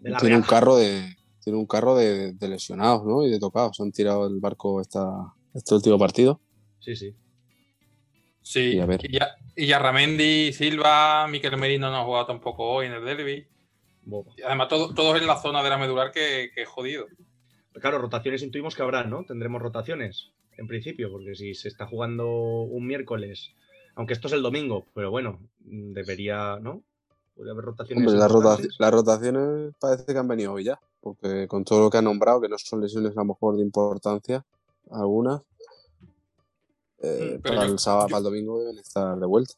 de la Tiene un carro de, tiene un carro de, de lesionados, ¿no? Y de tocados. Han tirado el barco esta, este último partido. Sí, sí. Sí, Y a ver. y ya, y ya Ramendi, Silva, Miquel Merino no ha jugado tampoco hoy en el derby. Y además, todo- todos en la zona de la medular que, que es jodido. Claro, rotaciones intuimos que habrá, ¿no? Tendremos rotaciones, en principio, porque si se está jugando un miércoles, aunque esto es el domingo, pero bueno, debería, ¿no? Puede haber rotaciones. Hombre, las, rota- importantes. las rotaciones parece que han venido hoy ya. Porque con todo lo que han nombrado, que no son lesiones a lo mejor de importancia, algunas, eh, Mm, pero para yo- el sábado, yo- para el domingo deben estar de vuelta.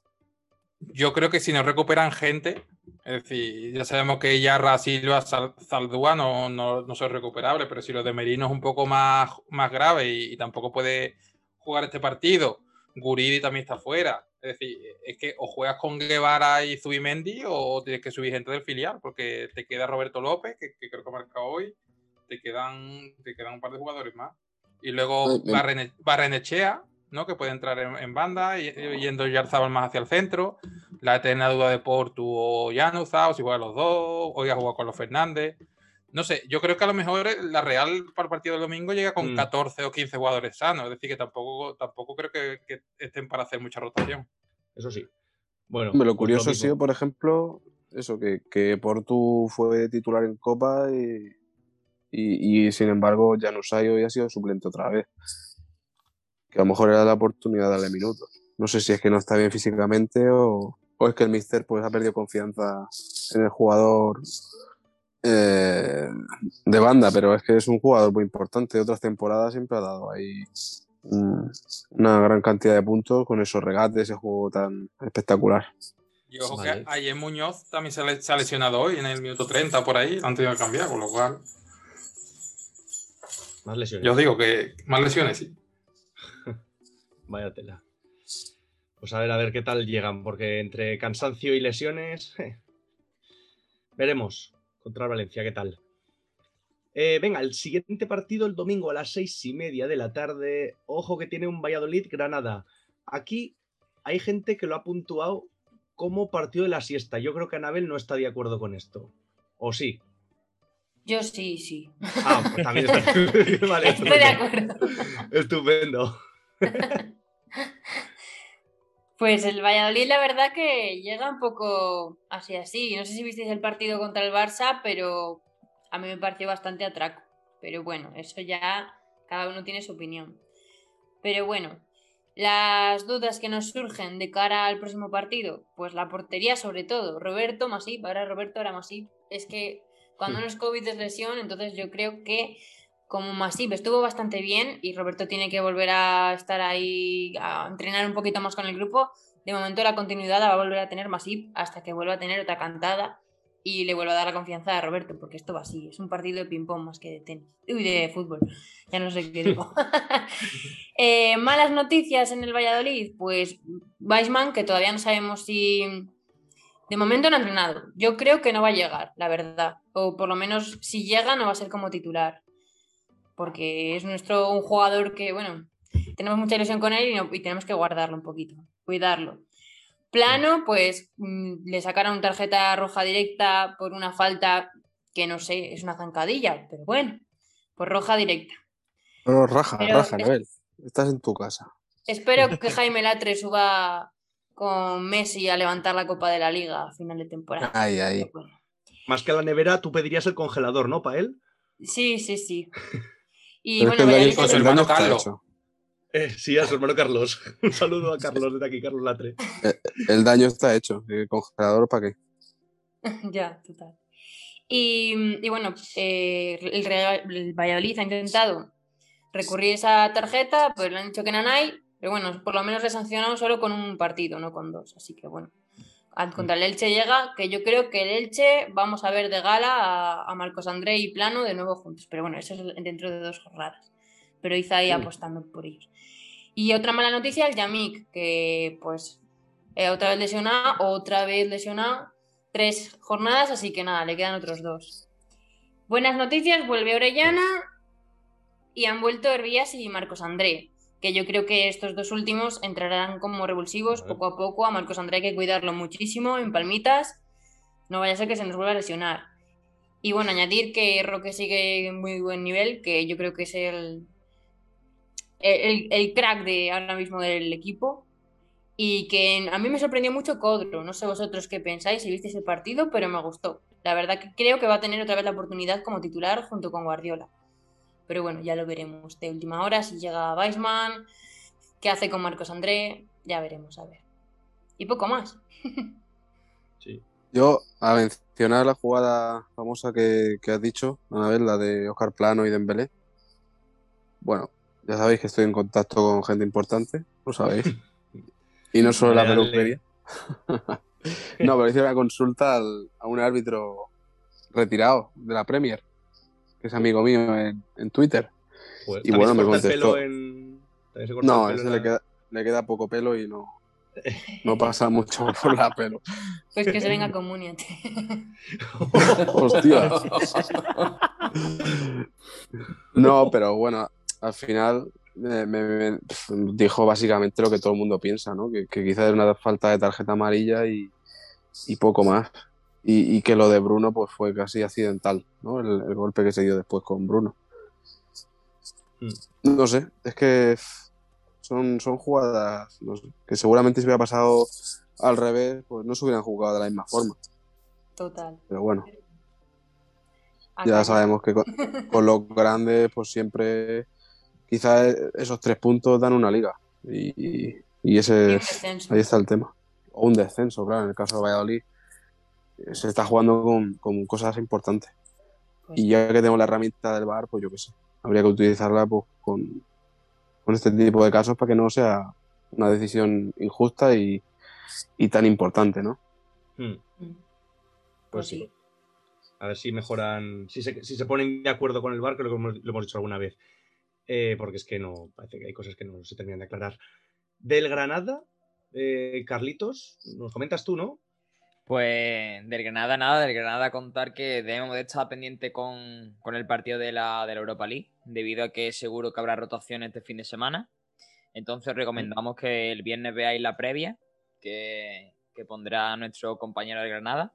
Yo creo que si no recuperan gente, es decir, ya sabemos que Yarra, Silva, Zaldúa no, no, no son recuperables, pero si lo de Merino es un poco más, más grave y, y tampoco puede jugar este partido, Guridi también está fuera. Es decir, es que o juegas con Guevara y Zubimendi o tienes que subir gente del filial, porque te queda Roberto López, que, que creo que ha marcado hoy, te quedan, te quedan un par de jugadores más. Y luego Barrenechea, ¿no? que puede entrar en, en banda, y, yendo Yarzabal más hacia el centro. La eterna duda de Portu o Llanuza, o si juega los dos, hoy ha jugado con los Fernández. No sé, yo creo que a lo mejor la Real para el partido del domingo llega con Mm. 14 o 15 jugadores sanos, es decir, que tampoco, tampoco creo que, que estén para hacer mucha rotación. Eso sí. Bueno, Hombre, lo curioso ha sido, por ejemplo, eso, que, que Portu fue titular en Copa y, y, y, sin embargo Januzaj hoy ha sido suplente otra vez. Que a lo mejor era la oportunidad de darle minutos. No sé si es que no está bien físicamente o, o es que el míster pues, ha perdido confianza en el jugador eh, de banda, pero es que es un jugador muy importante. Otras temporadas siempre ha dado ahí mm, una gran cantidad de puntos con esos regates, ese juego tan espectacular. Y ojo que ayer Muñoz también se, le- se ha lesionado hoy en el minuto 30 por ahí, lo han tenido que cambiar, con lo cual Más lesiones. yo os digo que más lesiones, sí. Vaya tela. Pues a ver, a ver qué tal llegan, porque entre cansancio y lesiones. eh, Veremos contra Valencia, qué tal. Eh, venga, el siguiente partido el domingo a las seis y media de la tarde. Ojo que tiene un Valladolid-Granada. Aquí hay gente que lo ha puntuado como partido de la siesta. Yo creo que Anabel no está de acuerdo con esto. ¿O sí? Yo sí, sí. Ah, pues también está. vale, Estoy de acuerdo. Estupendo. Pues el Valladolid, la verdad que llega un poco así así. No sé si visteis el partido contra el Barça, pero a mí me pareció bastante atraco. Pero bueno, eso ya cada uno tiene su opinión. Pero bueno, las dudas que nos surgen de cara al próximo partido, pues la portería sobre todo. Roberto Masip, ahora Roberto era Masip. Es que cuando no es COVID es lesión, entonces yo creo que como Masip estuvo bastante bien y Roberto tiene que volver a estar ahí, a entrenar un poquito más con el grupo, de momento la continuidad la va a volver a tener Masip hasta que vuelva a tener otra cantada y le vuelva a dar la confianza a Roberto, porque esto va así, es un partido de ping-pong más que de tenis. Uy, de fútbol, ya no sé qué digo. Eh, malas noticias en el Valladolid, pues Weisman, que todavía no sabemos si... De momento no ha entrenado. Yo creo que no va a llegar, la verdad. O por lo menos si llega no va a ser como titular. Porque es nuestro un jugador que, bueno, tenemos mucha ilusión con él y, no- y tenemos que guardarlo un poquito, cuidarlo. Plano, pues mm, le sacaron tarjeta roja directa por una falta que no sé, es una zancadilla, pero bueno, pues roja directa. No, raja, Pero raja, es-. Estás en tu casa. Espero que Jaime Latre suba con Messi a levantar la Copa de la Liga a final de temporada. Ahí, ahí. Bueno, Más que la nevera, tú pedirías el congelador, ¿no? Para él. Sí, sí, sí. Y Pero es que bueno, el con su el hermano Carlos. Eh, sí, a su hermano Carlos. Un saludo a Carlos desde aquí, Carlos Latre. El daño está hecho. ¿El congelador para qué? Ya, total. Y, y bueno, eh, el, Real- el Valladolid ha intentado recurrir esa tarjeta, pues le han dicho que no hay, pero bueno, por lo menos le sancionado solo con un partido, no con dos. Así que bueno, contra el Elche llega, que yo creo que el Elche vamos a ver de gala a, a Marcos André y Plano de nuevo juntos, pero bueno, eso es dentro de dos jornadas. Pero Iza ahí Mm. apostando por ellos. Y otra mala noticia, el Yamik, que pues eh, otra vez lesionado, otra vez lesionado, tres jornadas, así que nada, le quedan otros dos. Buenas noticias, vuelve Orellana y han vuelto Hervías y Marcos André, que yo creo que estos dos últimos entrarán como revulsivos Vale. poco a poco. A Marcos André hay que cuidarlo muchísimo en palmitas, no vaya a ser que se nos vuelva a lesionar. Y bueno, añadir que Roque sigue en muy buen nivel, que yo creo que es el, el, el crack de ahora mismo del equipo. Y que a mí me sorprendió mucho Codro. No sé vosotros qué pensáis si visteis el partido, pero me gustó. La verdad que creo que va a tener otra vez la oportunidad como titular junto con Guardiola. Pero bueno, ya lo veremos de última hora si llega Weisman, qué hace con Marcos André, ya veremos, a ver. Y poco más. Sí. Yo, a mencionar la jugada famosa que, que has dicho, Anabel, la de Oscar Plano y Dembélé. Bueno, ya sabéis que estoy en contacto con gente importante, lo sabéis. Y no solo la peluquería. no, pero hice una consulta al- a un árbitro retirado de la Premier, que es amigo mío en, en Twitter. Joder, Y ¿también bueno, se me contestó. pelo en- No, el pelo ese le queda, le queda poco pelo y no, no pasa mucho por la pelo. Pues que se venga con Muniate. Hostia. No, pero bueno, al final eh, me, dijo básicamente lo que todo el mundo piensa, ¿no? Que, que quizás es una falta de tarjeta amarilla y, y poco más. Y, y que lo de Bruno pues fue casi accidental, ¿no? El, el golpe que se dio después con Bruno. Mm. No sé, es que son, son jugadas no sé, que seguramente si hubiera pasado al revés, pues no se hubieran jugado de la misma forma. Total. Pero bueno, A ya sabemos que con, con los grandes, pues siempre quizás esos tres puntos dan una liga. Y, y ese, ahí está el tema. O un descenso, claro, en el caso de Valladolid. Se está jugando con, con cosas importantes. Pues Y ya que tenemos la herramienta del VAR, pues yo qué sé. Habría que utilizarla pues, con, con este tipo de casos para que no sea una decisión injusta y, y tan importante, ¿no? Hmm, Mm. Pues sí. A ver si mejoran, si se, si se ponen de acuerdo con el bar, creo que lo hemos, lo hemos dicho alguna vez. Eh, porque es que no, parece que hay cosas que no se terminan de aclarar. Del Granada, eh, Carlitos, nos comentas tú, ¿no? Pues del Granada nada, del Granada contar que debemos de estar pendiente con, con el partido de la, de la Europa League, debido a que seguro que habrá rotaciones este fin de semana. Entonces os recomendamos que el viernes veáis la previa que, que pondrá nuestro compañero del Granada.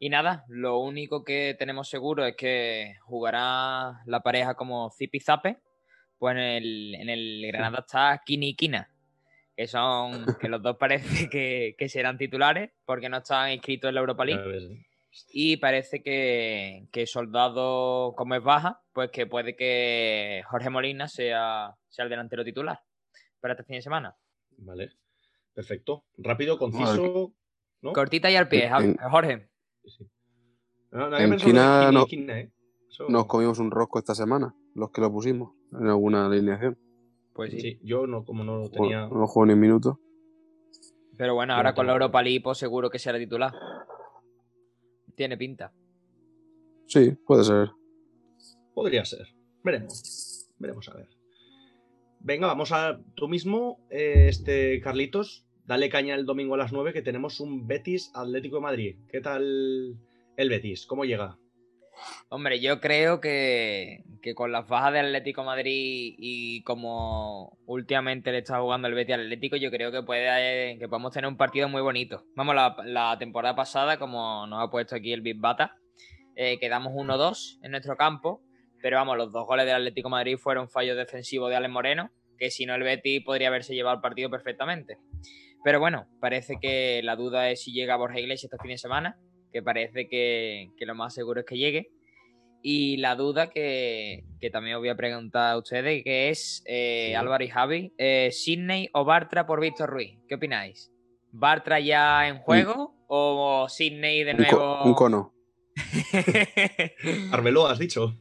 Y nada, lo único que tenemos seguro es que jugará la pareja como Zip y Zape. Pues en el, en el Granada está Kini y Kina, que son que los dos parece que, que serán titulares porque no están inscritos en la Europa League. Y parece que, que Soldado, como es baja, pues que puede que Jorge Molina sea, sea el delantero titular para este fin de semana. Vale. Perfecto. Rápido, conciso. ¿no? Cortita y al pie, Jorge. Sí, sí. No, no había En no- ¿eh? Eso- Nos comimos un rosco esta semana, los que lo pusimos en alguna alineación. Pues sí. Sí, yo no, como no lo tenía. No jugó ni un minuto. Pero bueno, ahora con la Europa League pues seguro que será titular. Tiene pinta. Sí, puede ser. Podría ser. Veremos. Veremos a ver. Venga, vamos a. Tú mismo, eh, este Carlitos, dale caña el domingo a las 9 que tenemos un Betis Atlético de Madrid. ¿Qué tal el Betis? ¿Cómo llega? Hombre, yo creo que, que con las bajas de Atlético Madrid y como últimamente le está jugando el Betis al Atlético, yo creo que puede que podemos tener un partido muy bonito. Vamos, la, la temporada pasada, como nos ha puesto aquí el Big Bata, eh, quedamos 1-2 en nuestro campo, pero vamos, los dos goles del Atlético Madrid fueron fallos defensivos de Alex Moreno, que si no el Betis podría haberse llevado el partido perfectamente. Pero bueno, parece que la duda es si llega Borja Iglesias este fin de semana, que parece que, que lo más seguro es que llegue. Y la duda que, que también os voy a preguntar a ustedes, que es eh, Sí. Álvaro y Javi, eh, ¿Sidney o Bartra por Víctor Ruiz? ¿Qué opináis? ¿Bartra ya en juego o Sidney de Un, co- nuevo? un cono. Arbeloa, has dicho.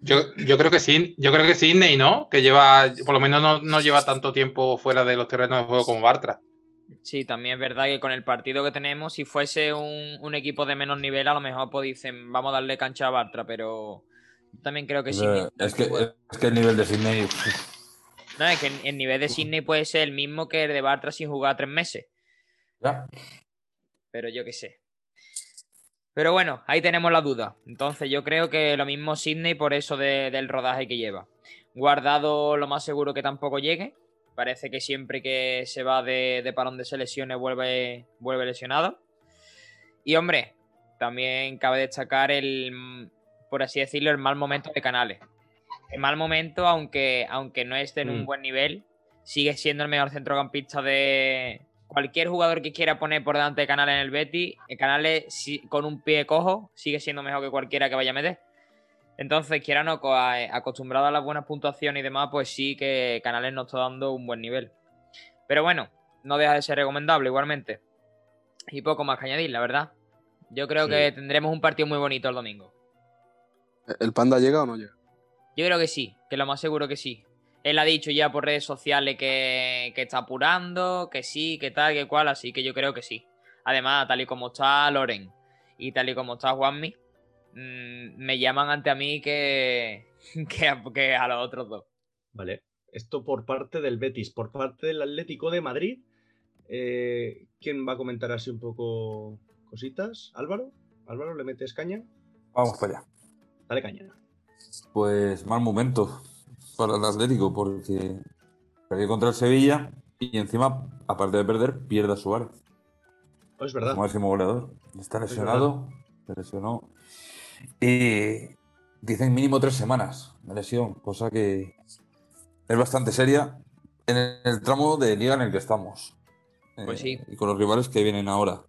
Yo, yo creo que sí, yo creo que Sidney, ¿no? Que lleva, por lo menos no, no lleva tanto tiempo fuera de los terrenos de juego como Bartra. Sí, también es verdad que con el partido que tenemos, si fuese un, un equipo de menos nivel, a lo mejor pues dicen, vamos a darle cancha a Bartra, pero también creo que sí. Es, que, es que el nivel de Sydney. No, es que el, el nivel de Sidney puede ser el mismo que el de Bartra sin jugar tres meses, Ya. pero yo qué sé. Pero bueno, ahí tenemos la duda. Entonces yo creo que lo mismo Sidney por eso de- del rodaje que lleva. Guardado lo más seguro que tampoco llegue. Parece que siempre que se va de, de parón de selecciones vuelve, vuelve lesionado. Y hombre, también cabe destacar el, por así decirlo, el mal momento de Canales. El mal momento, aunque, aunque no esté en un Mm. buen nivel, sigue siendo el mejor centrocampista de cualquier jugador que quiera poner por delante de Canales en el Betis. El Canales con un pie cojo sigue siendo mejor que cualquiera que vaya a meter. Entonces, quiera no, a- acostumbrado a las buenas puntuaciones y demás, pues sí que Canales nos está dando un buen nivel. Pero bueno, no deja de ser recomendable igualmente. Y poco más que añadir, la verdad. Yo creo Sí. que tendremos un partido muy bonito el domingo. ¿El panda llega o no llega? Yo creo que sí, que lo más seguro que sí. Él ha dicho ya por redes sociales que, que está apurando, que sí, que tal, que cual, así que yo creo que sí. Además, tal y como está Loren y tal y como está Juanmi, mm, me llaman ante a mí que, que, a, que a los otros dos. Vale. Esto por parte del Betis. Por parte del Atlético de Madrid. eh, ¿Quién va a comentar así un poco cositas? ¿Álvaro? ¿Álvaro le metes caña? Vamos para allá. Dale caña. Pues mal momento para el Atlético porque perdió contra el Sevilla y encima, aparte de perder, pierde a Suárez Oh, es verdad. como máximo goleador. Está lesionado, se lesionó. Y dicen mínimo tres semanas de lesión, cosa que es bastante seria en el, tramo de liga en el que estamos. Pues Eh, sí. Y con los rivales que vienen ahora.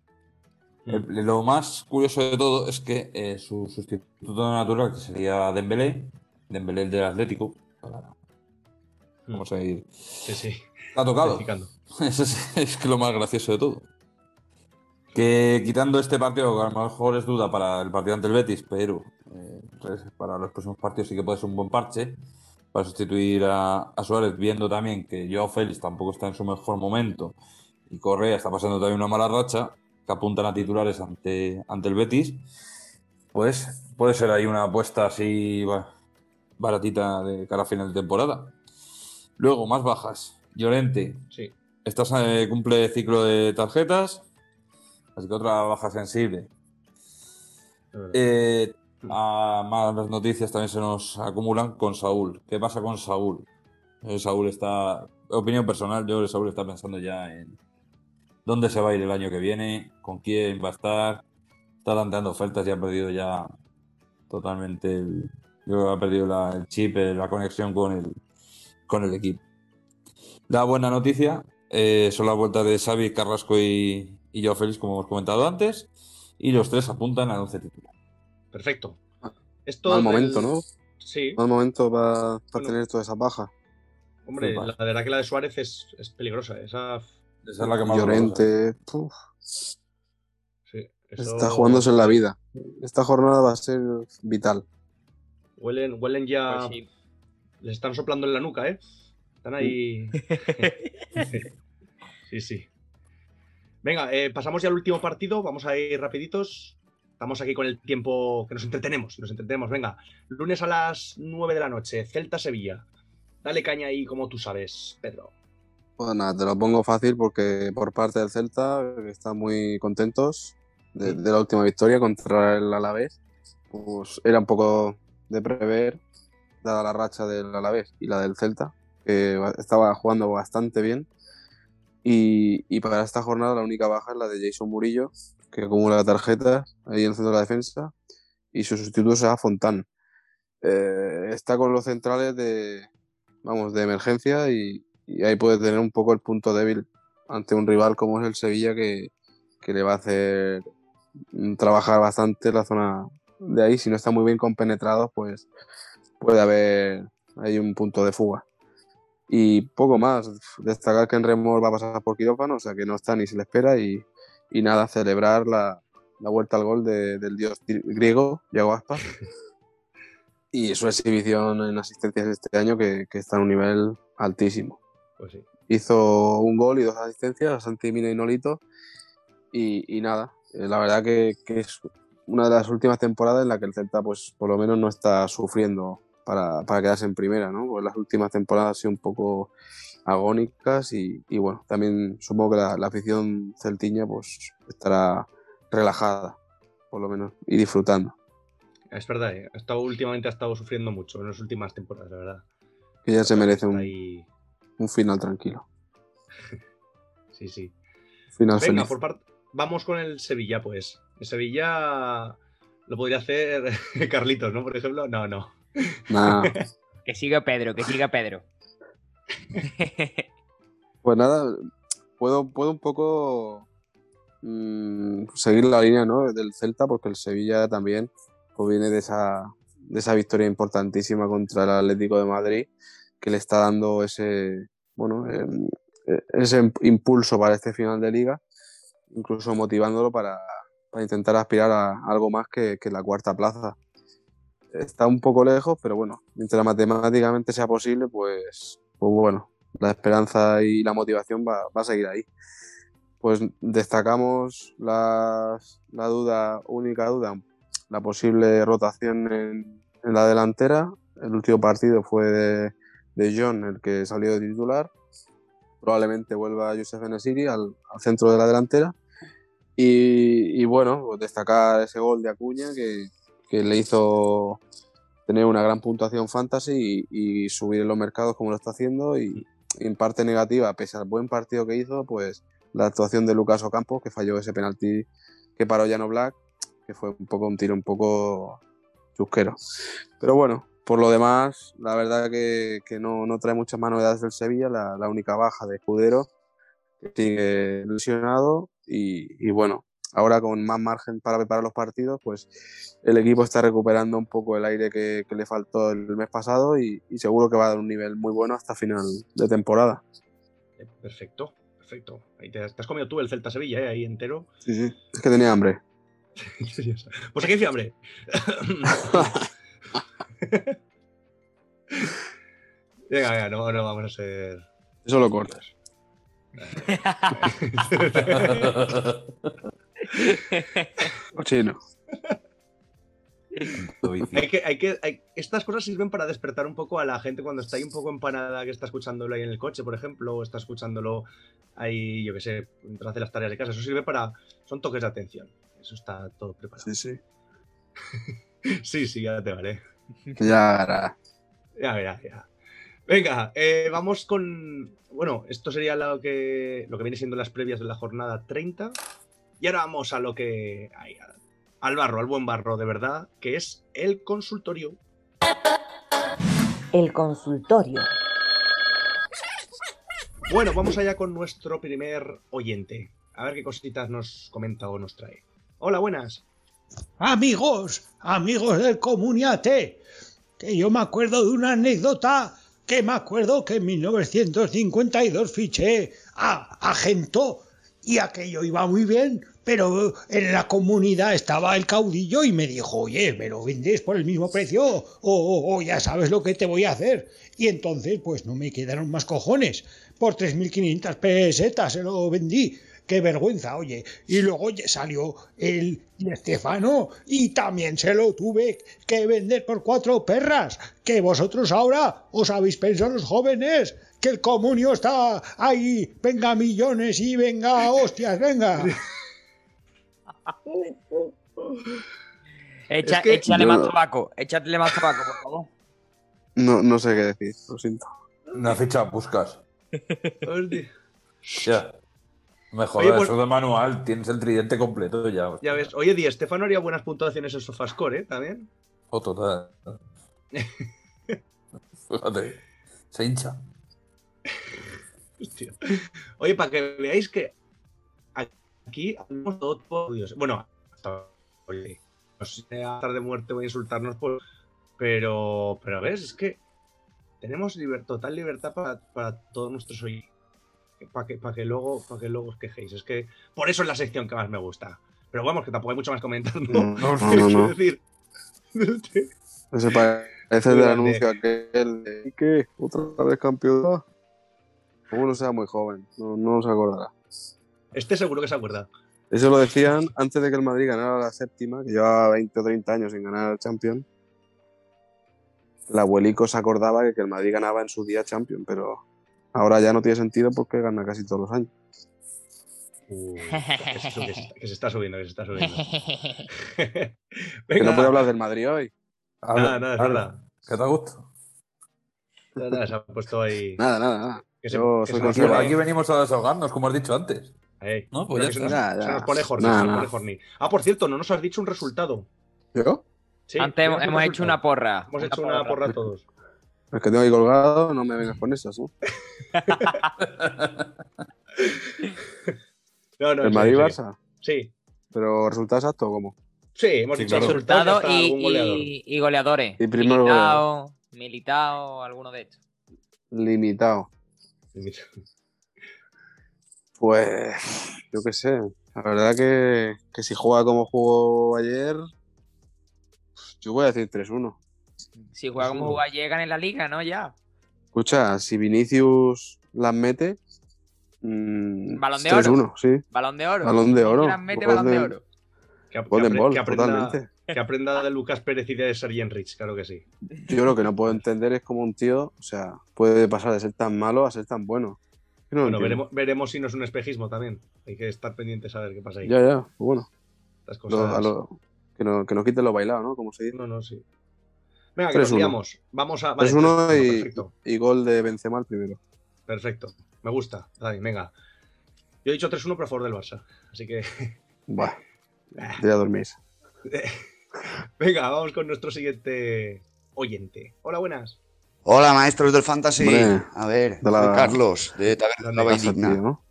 El- lo más curioso de todo es que eh, su sustituto natural, que sería Dembélé, Dembélé el del Atlético, vamos a ir, Sí, sí. ha tocado. Eso es, es lo más gracioso de todo. Que quitando este partido, que a lo mejor es duda para el partido ante el Betis, pero eh, pues, para los próximos partidos sí que puede ser un buen parche para sustituir a, a Suárez, viendo también que Joao Félix tampoco está en su mejor momento y Correa está pasando también una mala racha, que apuntan a titulares ante, ante el Betis, pues puede ser ahí una apuesta así ba- baratita de cara a final de temporada. Luego, más bajas. Llorente, Sí. esta se cumple ciclo de tarjetas, así que otra baja sensible. Eh, a malas noticias también se nos acumulan con Saúl. ¿Qué pasa con Saúl? Eh, Saúl está, opinión personal, yo creo que Saúl está pensando ya en dónde se va a ir el año que viene, con quién va a estar. Está tanteando ofertas y ha perdido ya totalmente el, yo creo que ha perdido la- el chip, eh, la conexión con el, con el equipo. La buena noticia eh, son las vueltas de Xavi, Carrasco y, y Joao Félix, como hemos comentado antes, y los tres apuntan al 11 titular. Perfecto. Esto Mal del- momento, ¿no? Sí. Mal momento para Bueno. tener toda esa baja. Hombre, la verdad que la de Suárez es, es peligrosa. Esa. Esa es la que más Llorente, puf, Sí. eso- está jugándose en la vida. Esta jornada va a ser vital. Huelen, huelen ya. Pues sí. Les están soplando en la nuca, ¿eh? Están ahí. sí, sí. Venga, eh, pasamos ya al último partido. Vamos a ir rapiditos. Estamos aquí con el tiempo que nos entretenemos. Nos entretenemos. Venga, lunes a las 9 de la noche, Celta-Sevilla. Dale caña ahí como tú sabes, Pedro. Pues nada, te lo pongo fácil porque por parte del Celta que están muy contentos de, de la última victoria contra el Alavés. Pues era un poco de prever, dada la racha del Alavés y la del Celta, que ba- estaba jugando bastante bien. Y, y para esta jornada la única baja es la de Jason Murillo, que acumula tarjetas ahí en el centro de la defensa, y su sustituto será Fontán. Eh, está con los centrales de, vamos, de emergencia y, y ahí puede tener un poco el punto débil ante un rival como es el Sevilla que, que le va a hacer trabajar bastante la zona de ahí. Si no está muy bien compenetrado, pues puede haber ahí un punto de fuga. Y poco más, destacar que en Remor va a pasar por quirófano, o sea que no está ni se le espera y, y nada, celebrar la, la vuelta al gol de- del dios gri- griego, Yago Aspas. Y su exhibición en asistencias este año que, que está en un nivel altísimo Pues sí. hizo un gol y dos asistencias a Santi Mina y Nolito. Y, y nada, eh, la verdad que, que es una de las últimas temporadas en la que el Celta, pues por lo menos no está sufriendo para, para quedarse en primera, ¿no? Pues las últimas temporadas han sido un poco agónicas y, y bueno, también supongo que la, la afición celtiña pues estará relajada, por lo menos, y disfrutando. Es verdad, eh, ha estado, últimamente ha estado sufriendo mucho en las últimas temporadas, la verdad. Que ya se merece Está un, ahí- un final tranquilo. Sí, sí. Final Venga, feliz. por parte. Vamos con el Sevilla, pues. El Sevilla lo podría hacer Carlitos, ¿no? Por ejemplo. No, no. Que siga Pedro, que siga Pedro. Pues nada, puedo, puedo un poco mm, seguir la línea ¿no? del Celta, porque el Sevilla también pues, viene de esa, de esa victoria importantísima contra el Atlético de Madrid, que le está dando ese, bueno, em, eh, ese impulso para este final de liga, incluso motivándolo para, para intentar aspirar a algo más que, que la cuarta plaza. Está un poco lejos, pero bueno, mientras matemáticamente sea posible, pues, pues bueno, la esperanza y la motivación va, va a seguir ahí. Pues destacamos las- la duda, única duda, la posible rotación en, en la delantera. El último partido fue de, de John, el que salió de titular. Probablemente vuelva Josef Enesiri al, al centro de la delantera. Y, y bueno, pues destacar ese gol de Acuña que, que le hizo tener una gran puntuación fantasy y, y subir en los mercados como lo está haciendo. Y, y en parte negativa, pese al buen partido que hizo, pues la actuación de Lucas Ocampo, que falló ese penalti que paró Llano Black, que fue un poco un tiro un poco chusquero. Pero bueno, por lo demás, la verdad que, que no, no trae muchas más novedades del Sevilla, la, la única baja de Escudero, que sigue lesionado y, y bueno, ahora con más margen para preparar los partidos, pues el equipo está recuperando un poco el aire que, que le faltó el mes pasado y, y seguro que va a dar un nivel muy bueno hasta final de temporada. Eh, Perfecto, perfecto. Ahí te, te has comido tú el Celta Sevilla, ¿eh? Ahí entero. Sí, sí. Es que tenía hambre. pues aquí hay fiambre. venga, venga, no, no vamos a ser. Eso lo cortas. Cochino. Hay que, hay que, hay- estas cosas sirven para despertar un poco a la gente cuando está ahí un poco empanada, que está escuchándolo ahí en el coche, por ejemplo, o está escuchándolo ahí, yo qué sé, mientras hace las tareas de casa. Eso sirve para. Son toques de atención. Eso está todo preparado. Sí, sí. Sí, sí, ya te vale. Ya hará. Ya, ya, ya. Venga, eh, vamos con. Bueno, esto sería lo que, lo que viene siendo las previas de la jornada 30. Y ahora vamos a lo que. ay, al barro, al buen barro, de verdad, que es el consultorio. El consultorio. Bueno, vamos allá con nuestro primer oyente. A ver qué cositas nos comenta o nos trae. Hola, buenas. Amigos, amigos del Comuniate, que yo me acuerdo de una anécdota que me acuerdo que en 1952 fiché a, a Gento y aquello iba muy bien, pero en la comunidad estaba el caudillo y me dijo, oye, ¿me lo vendes por el mismo precio? O, o- o ya sabes lo que te voy a hacer. Y entonces, pues no me quedaron más cojones. Por 3.500 pesetas se lo vendí. qué vergüenza, oye. Y luego salió el Estefano y también se lo tuve que vender por cuatro perras. Que vosotros ahora os habéis pensado los jóvenes que el comunio está ahí, venga millones y venga hostias, venga. Echa, Es que échale yo- más tabaco, échale más tabaco, por favor. No, no sé qué decir, lo siento. Una ficha buscas. Ya. Mejor Oye, pues- eso de manual, tienes el tridente completo ya. Ya ves, oye, Di Estefano haría buenas puntuaciones en Sofascore, ¿eh? También. O total. Fíjate. Se hincha. Hostia. Oye, para que veáis que aquí hablamos todo por Dios. Bueno, hasta oye, no sé de muerte voy a insultarnos, pues, pero, pero ves, es que tenemos liber- total libertad para, para todos nuestros oyentes. Para que, para que luego, para que luego os quejéis. Es que por eso es la sección que más me gusta. Pero vamos, que tampoco hay mucho más comentar, ¿no? No, no, no. decir. Ese parece del Grande. anuncio aquel de ¿y qué? ¿Otra vez campeón? Como no sea muy joven, no, no se acordará. Este seguro que se acuerda. Eso lo decían antes de que el Madrid ganara la séptima, que llevaba 20 o 30 años sin ganar el Champions. El abuelico se acordaba de que el Madrid ganaba en su día Champions, pero ahora ya no tiene sentido porque gana casi todos los años. Uh, que, se, que que está subiendo, que se está subiendo. Que no puedo hablar del Madrid hoy. Nada, nada, es verdad. ¿Qué te gusta? Nada, nada, se ha puesto ahí. Nada, nada, nada. Que se, Yo que soy se nos Aquí, consciente. pone- aquí venimos a desahogarnos, como has dicho antes. No, pues ya se, nos, nos pone horny. Ah, por cierto, no nos has dicho un resultado. ¿Yo? Sí, Antes hemos, hecho resultado. una porra. Hemos hecho una porra todos. Es que tengo ahí colgado, no me vengas con esas, ¿no? No, no, ¿El sí, Madrid-Barça? Sí, ¿Pero resultado exacto o cómo? sí, hemos Sí, dicho claro. Resultados y, goleador. y- y goleadores. Y primero Militao, Militao, alguno de estos. Limitado. Pues, yo qué sé. La verdad que, que si juega como jugó ayer, yo voy a decir 3-1. Si juega como 3-1. jugaba llegan en la liga, ¿no? Ya. Escucha, si Vinicius las mete, mm, Balón de 3-1, sí. Balón de oro. Balón de oro. Quieran, mete balón de Golden- oro. Que, ap- que Golden apre- Ball, que aprenda, totalmente. que aprenda de Lucas Pérez y de Sergi Enrich, claro que sí. Yo lo que no puedo entender es cómo un tío, o sea, puede pasar de ser tan malo a ser tan bueno. No Bueno, veremos, veremos si no es un espejismo también. Hay que estar pendientes a ver qué pasa ahí. Ya, ya, pues bueno. Cosas. lo- que, no, que no quite lo bailado, ¿no? Como se dice. No, no, sí. Venga, que nos 3-1. liamos. Vamos a. Vale, 3-1 3-1, y, gol de Benzema el primero. perfecto. Me gusta. Dale, venga. Yo he dicho 3-1 pero a favor del Barça. Así que. Buah, ya dormís. venga, vamos con nuestro siguiente oyente. Hola, buenas. Hola, maestros del Fantasy. Hombre, a ver, de la- soy Carlos, de Taberna Nueva Indigna. ¿no?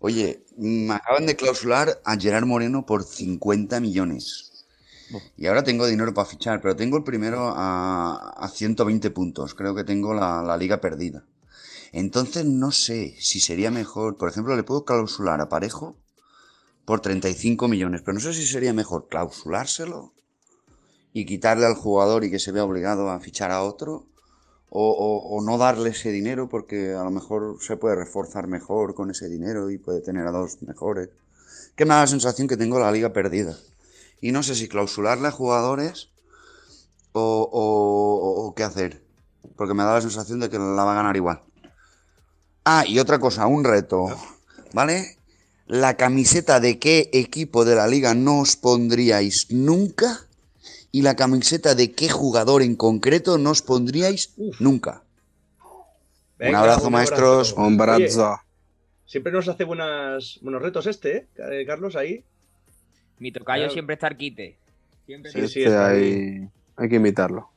Oye, me acaban de clausular a Gerard Moreno por 50 millones. Y ahora tengo dinero para fichar, pero tengo el primero a, a 120 puntos. Creo que tengo la, la liga perdida. Entonces no sé si sería mejor, por ejemplo, le puedo clausular a Parejo por 35 millones, pero no sé si sería mejor clausulárselo y quitarle al jugador y que se vea obligado a fichar a otro, o, o- o no darle ese dinero porque a lo mejor se puede reforzar mejor con ese dinero y puede tener a dos mejores. Que me da la sensación que tengo la liga perdida. Y no sé si clausularle a jugadores o, o- qué hacer. Porque me da la sensación de que la va a ganar igual. Ah, y otra cosa, un reto. ¿Vale? La camiseta de qué equipo de la liga no os pondríais nunca y la camiseta de qué jugador en concreto no os pondríais Uf. nunca. Venga, abrazo, un maestros. abrazo. Un Oye, brazo. siempre nos hace buenas, buenos retos este, ¿eh? Carlos, ahí. Mi tocayo Claro. siempre está al quite. Siempre Sí, sí, Este hay, hay que imitarlo.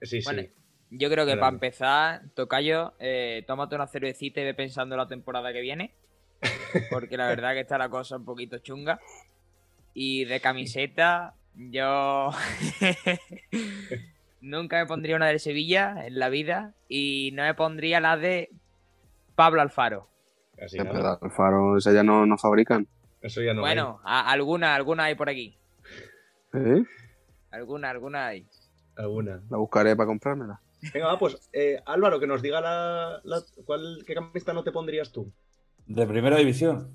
Sí, sí. Bueno, Yo creo que Grande. para empezar, Tocayo, eh, tómate una cervecita y ve pensando en la temporada que viene. Porque la verdad que está la cosa un poquito chunga. Y de camiseta, yo nunca me pondría una del Sevilla en la vida. Y no me pondría la de Pablo Alfaro. Casi nada. pero Alfaro, esa ya no, no fabrican. Eso ya no. bueno, a- alguna, alguna hay por aquí. ¿Eh? Alguna, alguna hay. hay alguna. La buscaré para comprármela. Venga, va, pues eh, Álvaro, que nos diga la, la- cuál, qué camiseta no te pondrías tú. De primera división.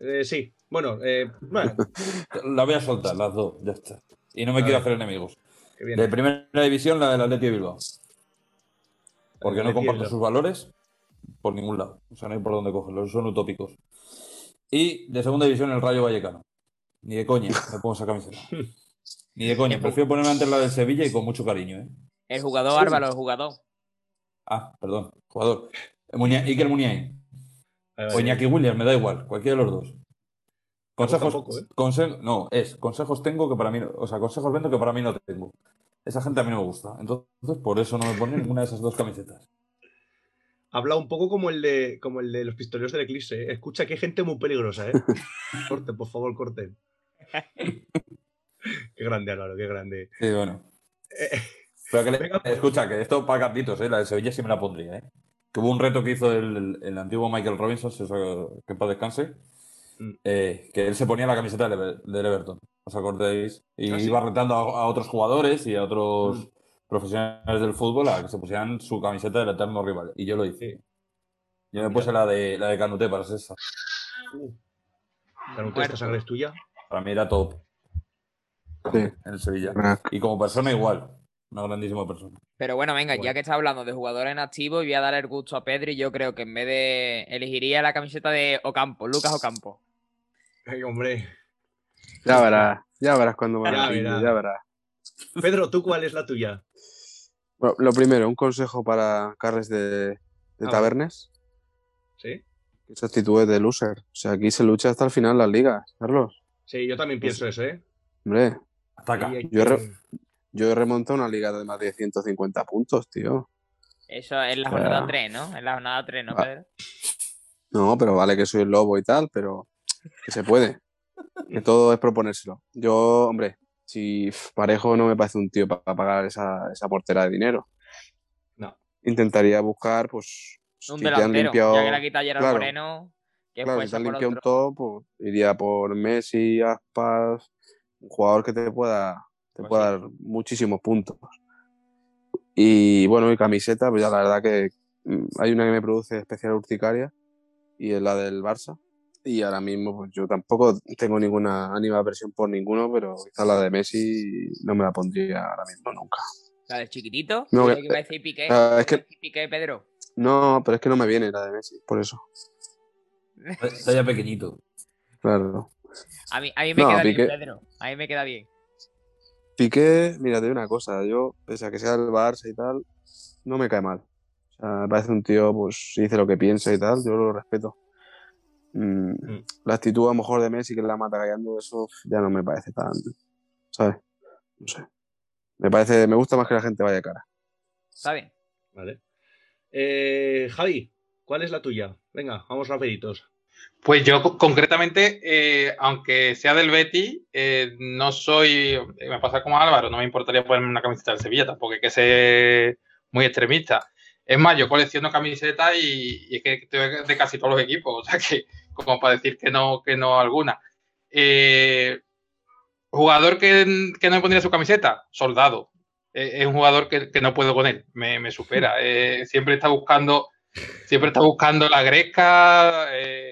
Eh, sí, bueno, eh, bueno, La voy a soltar, las dos, ya está. Y no me A quiero ver. hacer enemigos. De primera división, la del Atleti de Bilbao. Porque no comparto sus valores por ningún lado. O sea, no hay por dónde cogerlos, son utópicos. Y de segunda división, el Rayo Vallecano. Ni de coña me pongo esa camiseta. Ni de coña. Prefiero ponerme antes la del Sevilla y con mucho cariño, ¿eh? El jugador, Álvaro, el jugador. Ah, perdón, jugador. Muña- Iker Muniain. O. Iñaki Williams, me da igual, cualquiera de los dos. Consejos, ¿eh? conse- no, es consejos tengo que para mí, no- o sea, consejos vendo que para mí no tengo. Esa gente a mí no me gusta. Entonces, por eso no me pone ninguna de esas dos camisetas. Habla un poco como el de, como el de los pistoleros del eclipse. ¿eh? Escucha que hay gente muy peligrosa, ¿eh? Corten, por favor, corten. qué grande, Álvaro, qué grande. Sí, bueno. Eh, Pero que le- Venga, escucha, que esto para cartitos, ¿eh? La de Sevilla sí me la pondría, ¿eh? Que hubo un reto que hizo el, el antiguo Michael Robinson, si eso- que en paz descanse, Mm. eh, que él se ponía la camiseta del, Ever- del Everton, ¿os acordáis? Y Ah, sí. iba retando a, a otros jugadores y a otros Mm. profesionales del fútbol a que se pusieran su camiseta del eterno rival. Y yo lo hice. Sí. Yo me puse la de, la de Canute para ser esa. Canute, esta sangre es tuya. Para mí era top Sí, en el Sevilla. Y como persona igual, una grandísima persona. Pero bueno, venga, Bueno. ya que está hablando de jugadores en activo, y voy a dar el gusto a Pedro y yo creo que en vez de elegiría la camiseta de Ocampo, Lucas Ocampo. Ay, hombre. Ya verás, ya verás cuando me Ya verás. ya verás. Pedro, ¿tú cuál es la tuya? Bueno, lo primero, un consejo para Carles de, de vale. Tabernes, ¿Sí? que esa actitud es de loser. O sea, aquí se lucha hasta el final las ligas, Carlos. Sí, yo también pienso eso, ¿eh? Hombre, Hasta acá. Ahí hay Yo re- yo he remontado una liga de más de 150 puntos, tío. Eso es la O sea, jornada 3, ¿no? En la jornada 3, ¿no, Pedro? No, pero vale que soy el lobo y tal, pero que se puede. Que todo es proponérselo. Yo, hombre, si Parejo no me parece un tío para pagar esa, esa portera de dinero. No. Intentaría buscar, pues, Un si te han delantero. limpiado. Ya que la quita Gerard claro, Moreno, que claro, si te han limpiado un top, pues iría por Messi, Aspas, un jugador que te pueda, te Pues pueda sí. dar muchísimos puntos. Y bueno, y camiseta, pues ya la verdad que mm, hay una que me produce especial urticaria y es la del Barça. Y ahora mismo, pues yo tampoco tengo ninguna animadversión por ninguno, pero quizá la de Messi no me la pondría ahora mismo nunca. La del chiquitito. No, que- que iba a decir Piqué. ah, es que- Piqué, Pedro. No, pero es que no me viene la de Messi, por eso. Está ya pequeñito. Claro. A mí, a mí me No, queda Piqué- bien, Pedro. A mí me queda bien. Piqué, mira, te digo una cosa, yo, pese a que sea el Barça y tal, no me cae mal. O sea, me parece un tío, pues, si dice lo que piensa y tal, yo lo respeto. Mm, Mm. La actitud a lo mejor de Messi que la mata callando, eso ya no me parece tan, ¿sabes? No sé. Me parece, me gusta más que la gente vaya cara. Está bien. Vale. Eh, Javi, ¿cuál es la tuya? Venga, vamos rapiditos. Pues yo co- concretamente, eh, aunque sea del Betty, eh, no soy, eh, me pasa como Álvaro, no me importaría ponerme una camiseta del Sevilla, tampoco hay que ser muy extremista. Es más, yo colecciono camisetas y, y es que estoy de casi todos los equipos, o sea que como para decir que no, que no alguna. Eh, jugador que, que no me pondría su camiseta, soldado. Es un jugador que, que no puedo con él, me, me supera. Siempre está buscando, siempre está buscando la greca, eh,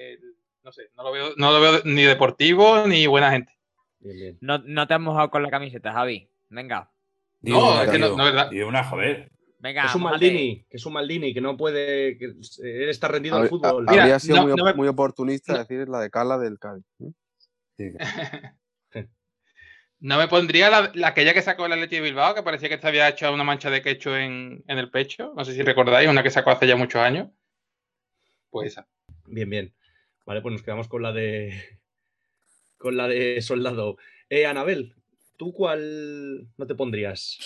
no sé, no lo, veo, no lo veo ni deportivo ni buena gente. Bien, bien. No, no te has mojado con la camiseta, Javi. Venga. No, una, es que no- es verdad. Di una, joder. Venga. Es un. Maldini, que es un Maldini, que no puede. Que él está rendido al Habría- fútbol. Mira, Habría sido no- muy, no me- muy oportunista decir la de Cala del Cádiz. ¿eh? Sí. No me pondría la, la aquella que sacó el Atleti de Bilbao, que parecía que se había hecho una mancha de quecho en, en el pecho. No sé si recordáis, una que sacó hace ya muchos años. Pues esa. Bien, bien. Vale, pues nos quedamos con la de. Con la de soldado. Eh, Anabel, ¿tú cuál no te pondrías?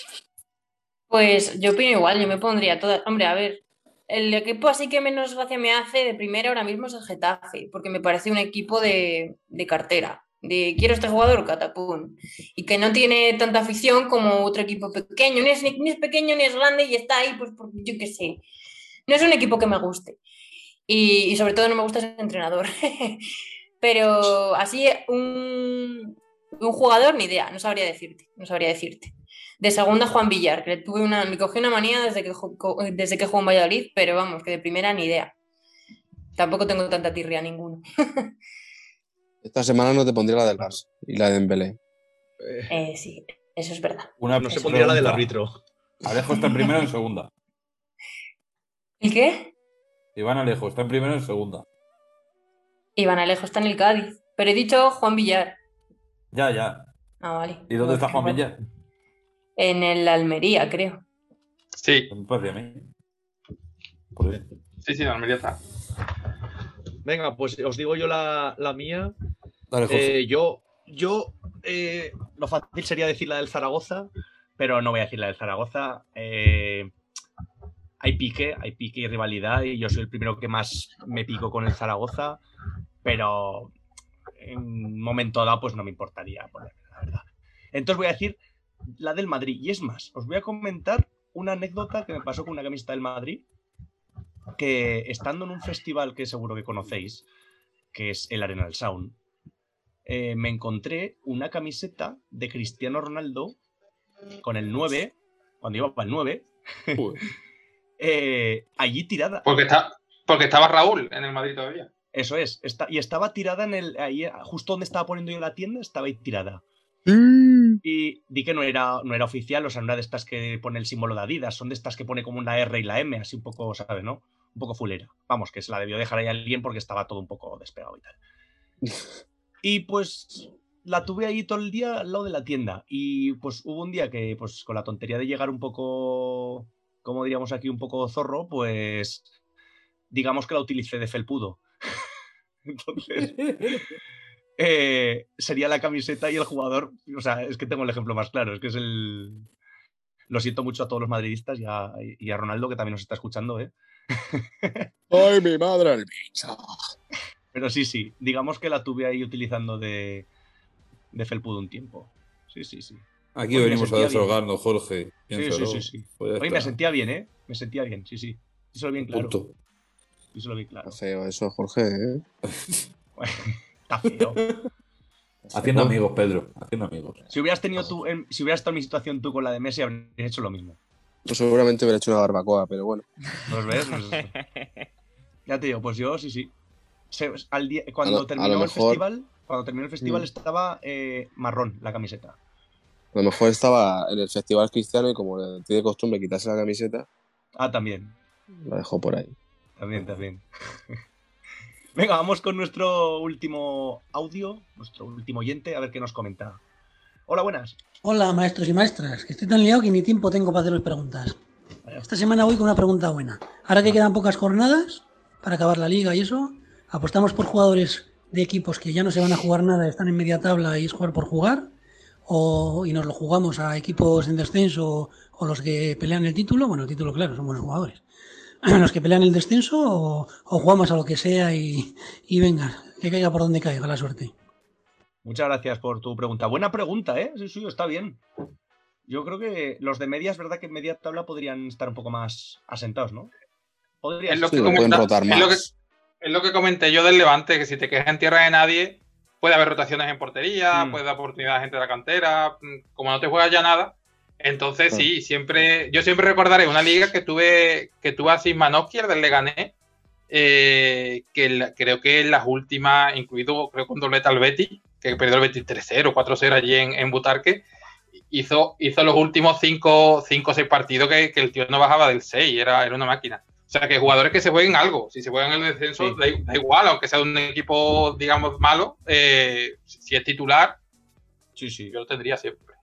Pues yo opino igual, yo me pondría todas. Hombre, a ver, el equipo así que menos gracia me hace de primera ahora mismo es el Getafe, porque me parece un equipo de, de cartera. De quiero este jugador, catapum. Y que no tiene tanta afición como otro equipo pequeño. Ni es, ni, es pequeño ni es grande y está ahí, pues porque yo qué sé. No es un equipo que me guste. Y, y sobre todo no me gusta ese entrenador. Pero así un, un jugador, ni idea, no sabría decirte. No sabría decirte. De segunda, Juan Villar, que le tuve una, me cogí una manía desde que, desde que jugó en Valladolid, pero vamos, que de primera ni idea. Tampoco tengo tanta tirria ninguno. Esta semana no te pondría la del Barça y la de Dembélé. Eh, sí, eso es verdad. Una no se pondría la del árbitro. Alejo está en primero o en segunda. ¿El qué? Iván Alejo está en primero o en segunda. Iván Alejo está en el Cádiz. Pero he dicho Juan Villar. Ya, ya. Ah, vale. ¿Y dónde está Juan Villa? En el Almería, creo. Sí, Me parece a mí. Por ahí. sí, sí, en Almería está. Venga, pues os digo yo la, la mía. Dale. Eh, yo, yo, eh, lo fácil sería decir la del Zaragoza, pero no voy a decir la del Zaragoza. Eh, hay pique, hay pique y rivalidad, y yo soy el primero que más me pico con el Zaragoza, pero en un momento dado, pues no me importaría ponerla, la verdad. Entonces voy a decir la del Madrid, y es más, os voy a comentar una anécdota que me pasó con una camiseta del Madrid, que estando en un festival que seguro que conocéis, que es el Arena del Sound, eh, me encontré una camiseta de Cristiano Ronaldo con el 9, cuando iba para el 9, eh, allí tirada. Porque, está, porque estaba Raúl en el Madrid todavía. Eso es, está, y estaba tirada en el, ahí, justo donde estaba poniendo yo la tienda, estaba ahí tirada. Y di que no era, no era oficial, o sea, no era de estas que pone el símbolo de Adidas, son de estas que pone como una R y la M, así un poco, ¿sabes, no? Un poco fulera. Vamos, que se la debió dejar ahí a alguien porque estaba todo un poco despegado y tal. Y pues la tuve ahí todo el día al lado de la tienda. Y pues hubo un día que, pues con la tontería de llegar un poco, como diríamos aquí, un poco zorro, pues digamos que la utilicé de felpudo. Entonces, eh, sería la camiseta y el jugador. O sea, es que tengo el ejemplo más claro, es que es el. Lo siento mucho a todos los madridistas y a, y a Ronaldo, que también nos está escuchando, ¿eh? ¡Ay, mi madre, el bicho! Pero sí, sí, digamos que la tuve ahí utilizando de, de felpudo un tiempo. Sí, sí, sí. Aquí Hoy me venimos a desahogarnos, Jorge. Sí, sí, Piénsalo. sí, sí. Pues Oye, me sentía bien, ¿eh? Me sentía bien, sí, sí. Díselo bien claro. Punto. Díselo bien claro. Está feo eso, Jorge, ¿eh? Está feo. Haciendo amigos, Pedro. Haciendo amigos. Si hubieras tenido tú, en- si hubieras estado en mi situación tú con la de Messi, habrías hecho lo mismo. Pues seguramente hubiera hecho una barbacoa, pero bueno. ¿Los ves? Pues- ya te digo, pues yo sí, sí. Se- al día- cuando lo- terminó lo el festival, cuando terminó el festival Mm. estaba eh, marrón la camiseta. A lo mejor estaba en el festival cristiano y como tiene costumbre quitarse la camiseta, Ah, también. la dejó por ahí. También, también. Venga, vamos con nuestro último audio, nuestro último oyente, a ver qué nos comenta. Hola, buenas. Hola, maestros y maestras, que estoy tan liado que ni tiempo tengo para haceros preguntas. Esta semana voy con una pregunta buena. Ahora que quedan pocas jornadas para acabar la liga y eso, apostamos por jugadores de equipos que ya no se van a jugar nada, están en media tabla y es jugar por jugar, o, y nos lo jugamos a equipos en descenso o los que pelean el título, bueno, el título claro, son buenos jugadores, los que pelean el descenso o, o jugamos a lo que sea y, y venga, que caiga por donde caiga la suerte. Muchas gracias por tu pregunta. Buena pregunta, ¿eh? Sí, sí, está bien. Yo creo que los de media es verdad que en media tabla podrían estar un poco más asentados, ¿no? Podría Es lo, Sí, que lo pueden rotar es lo que- más. es lo que comenté yo del Levante, que si te quedas en tierra de nadie, puede haber rotaciones en portería, Mm. puede dar oportunidad a gente de la cantera, mm, como no te juegas ya nada. Entonces Claro. sí, siempre, yo siempre recordaré una liga que tuve, que tuve a Sismanowski, el del Leganés, eh, que la- creo que en las últimas, incluido creo con dobleta al Betis, que perdió el Betis 3-0, 4-0 allí en, en Butarque, hizo, hizo los últimos 5 o 6 partidos que, que el tío no bajaba del 6, era, era una máquina. O sea, que jugadores que se jueguen algo, si se juegan el descenso, Sí. da, igual, aunque sea de un equipo, digamos, malo, eh, si si es titular, Sí, sí, yo lo tendría siempre.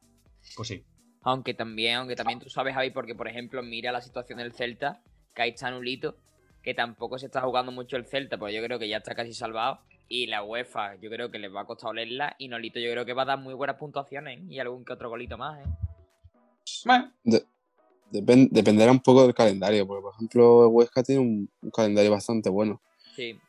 pues sí. Aunque también, aunque también tú sabes, Javi, porque por ejemplo, mira la situación del Celta, que ahí está Nulito, que tampoco se está jugando mucho el Celta, pues yo creo que ya está casi salvado. Y la UEFA, yo creo que les va a costar olerla. Y Nolito, yo creo que va a dar muy buenas puntuaciones ¿eh? y algún que otro golito más, ¿eh? Bueno, Depen- dependerá un poco del calendario, porque por ejemplo el Huesca tiene un, un calendario bastante bueno. Sí.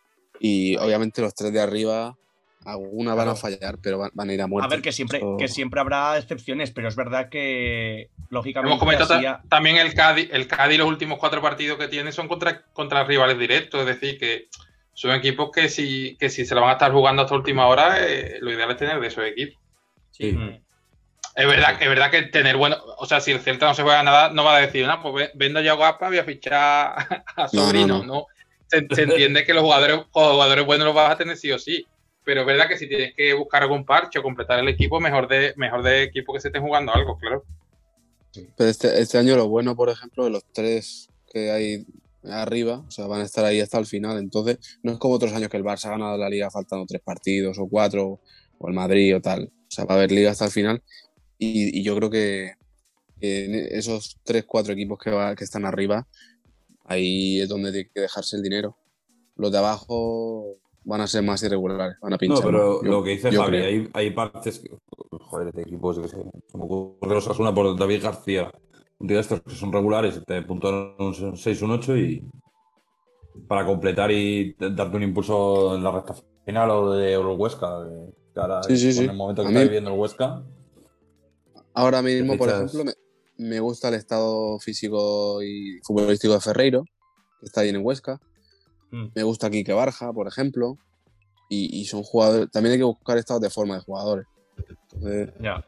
Y obviamente los tres de arriba, alguna van a fallar, pero van, van a ir a muerte. A ver, que siempre, Eso- que siempre habrá excepciones, pero es verdad que lógicamente hemos comentado también el Cádiz, el Cádiz los últimos cuatro partidos que tiene son contra, contra rivales directos, es decir, que son equipos que si, que si se lo van a estar jugando hasta última hora, eh, lo ideal es tener de esos equipos. Sí. Mm. Es verdad, es verdad que tener bueno, o sea, si el Celta no se juega nada, no va a decir, no, pues ve- vendo ya a Guapa, voy a fichar a No, no, Sobrino, no. ¿no? Se, se entiende que los jugadores, los jugadores buenos los vas a tener sí o sí. pero es verdad que si tienes que buscar algún parche o completar el equipo, mejor de, mejor de equipo que se estén jugando algo, claro. Pero este, este año lo bueno, por ejemplo, de los tres que hay arriba, o sea, van a estar ahí hasta el final. Entonces, no es como otros años que el Barça ha ganado la liga faltando tres partidos o cuatro, o el Madrid o tal. O sea, va a haber liga hasta el final. Y, y yo creo que, en esos tres, cuatro equipos que, va- que están arriba, ahí es donde tiene que dejarse el dinero. Los de abajo van a ser más irregulares, van a No, pinchar. pero más, yo- lo que dice Javi, hay, hay partes, que, joder, de equipos, que sé, se me ocurre los Asuna por David García, un tío de estos que son regulares, te puntuaron un 6, un 8 y para completar y darte un impulso en la recta final o de Huesca, de- ahora Sí, sí, sí. el momento que A está mí- viviendo el Huesca, Ahora mismo, por ejemplo, me, me gusta el estado físico y futbolístico de Ferreiro, que está ahí en Huesca. Mm. Me gusta Quique Barja, por ejemplo. Y, y son jugadores. También hay que buscar estados de forma de jugadores. Entonces, Ya.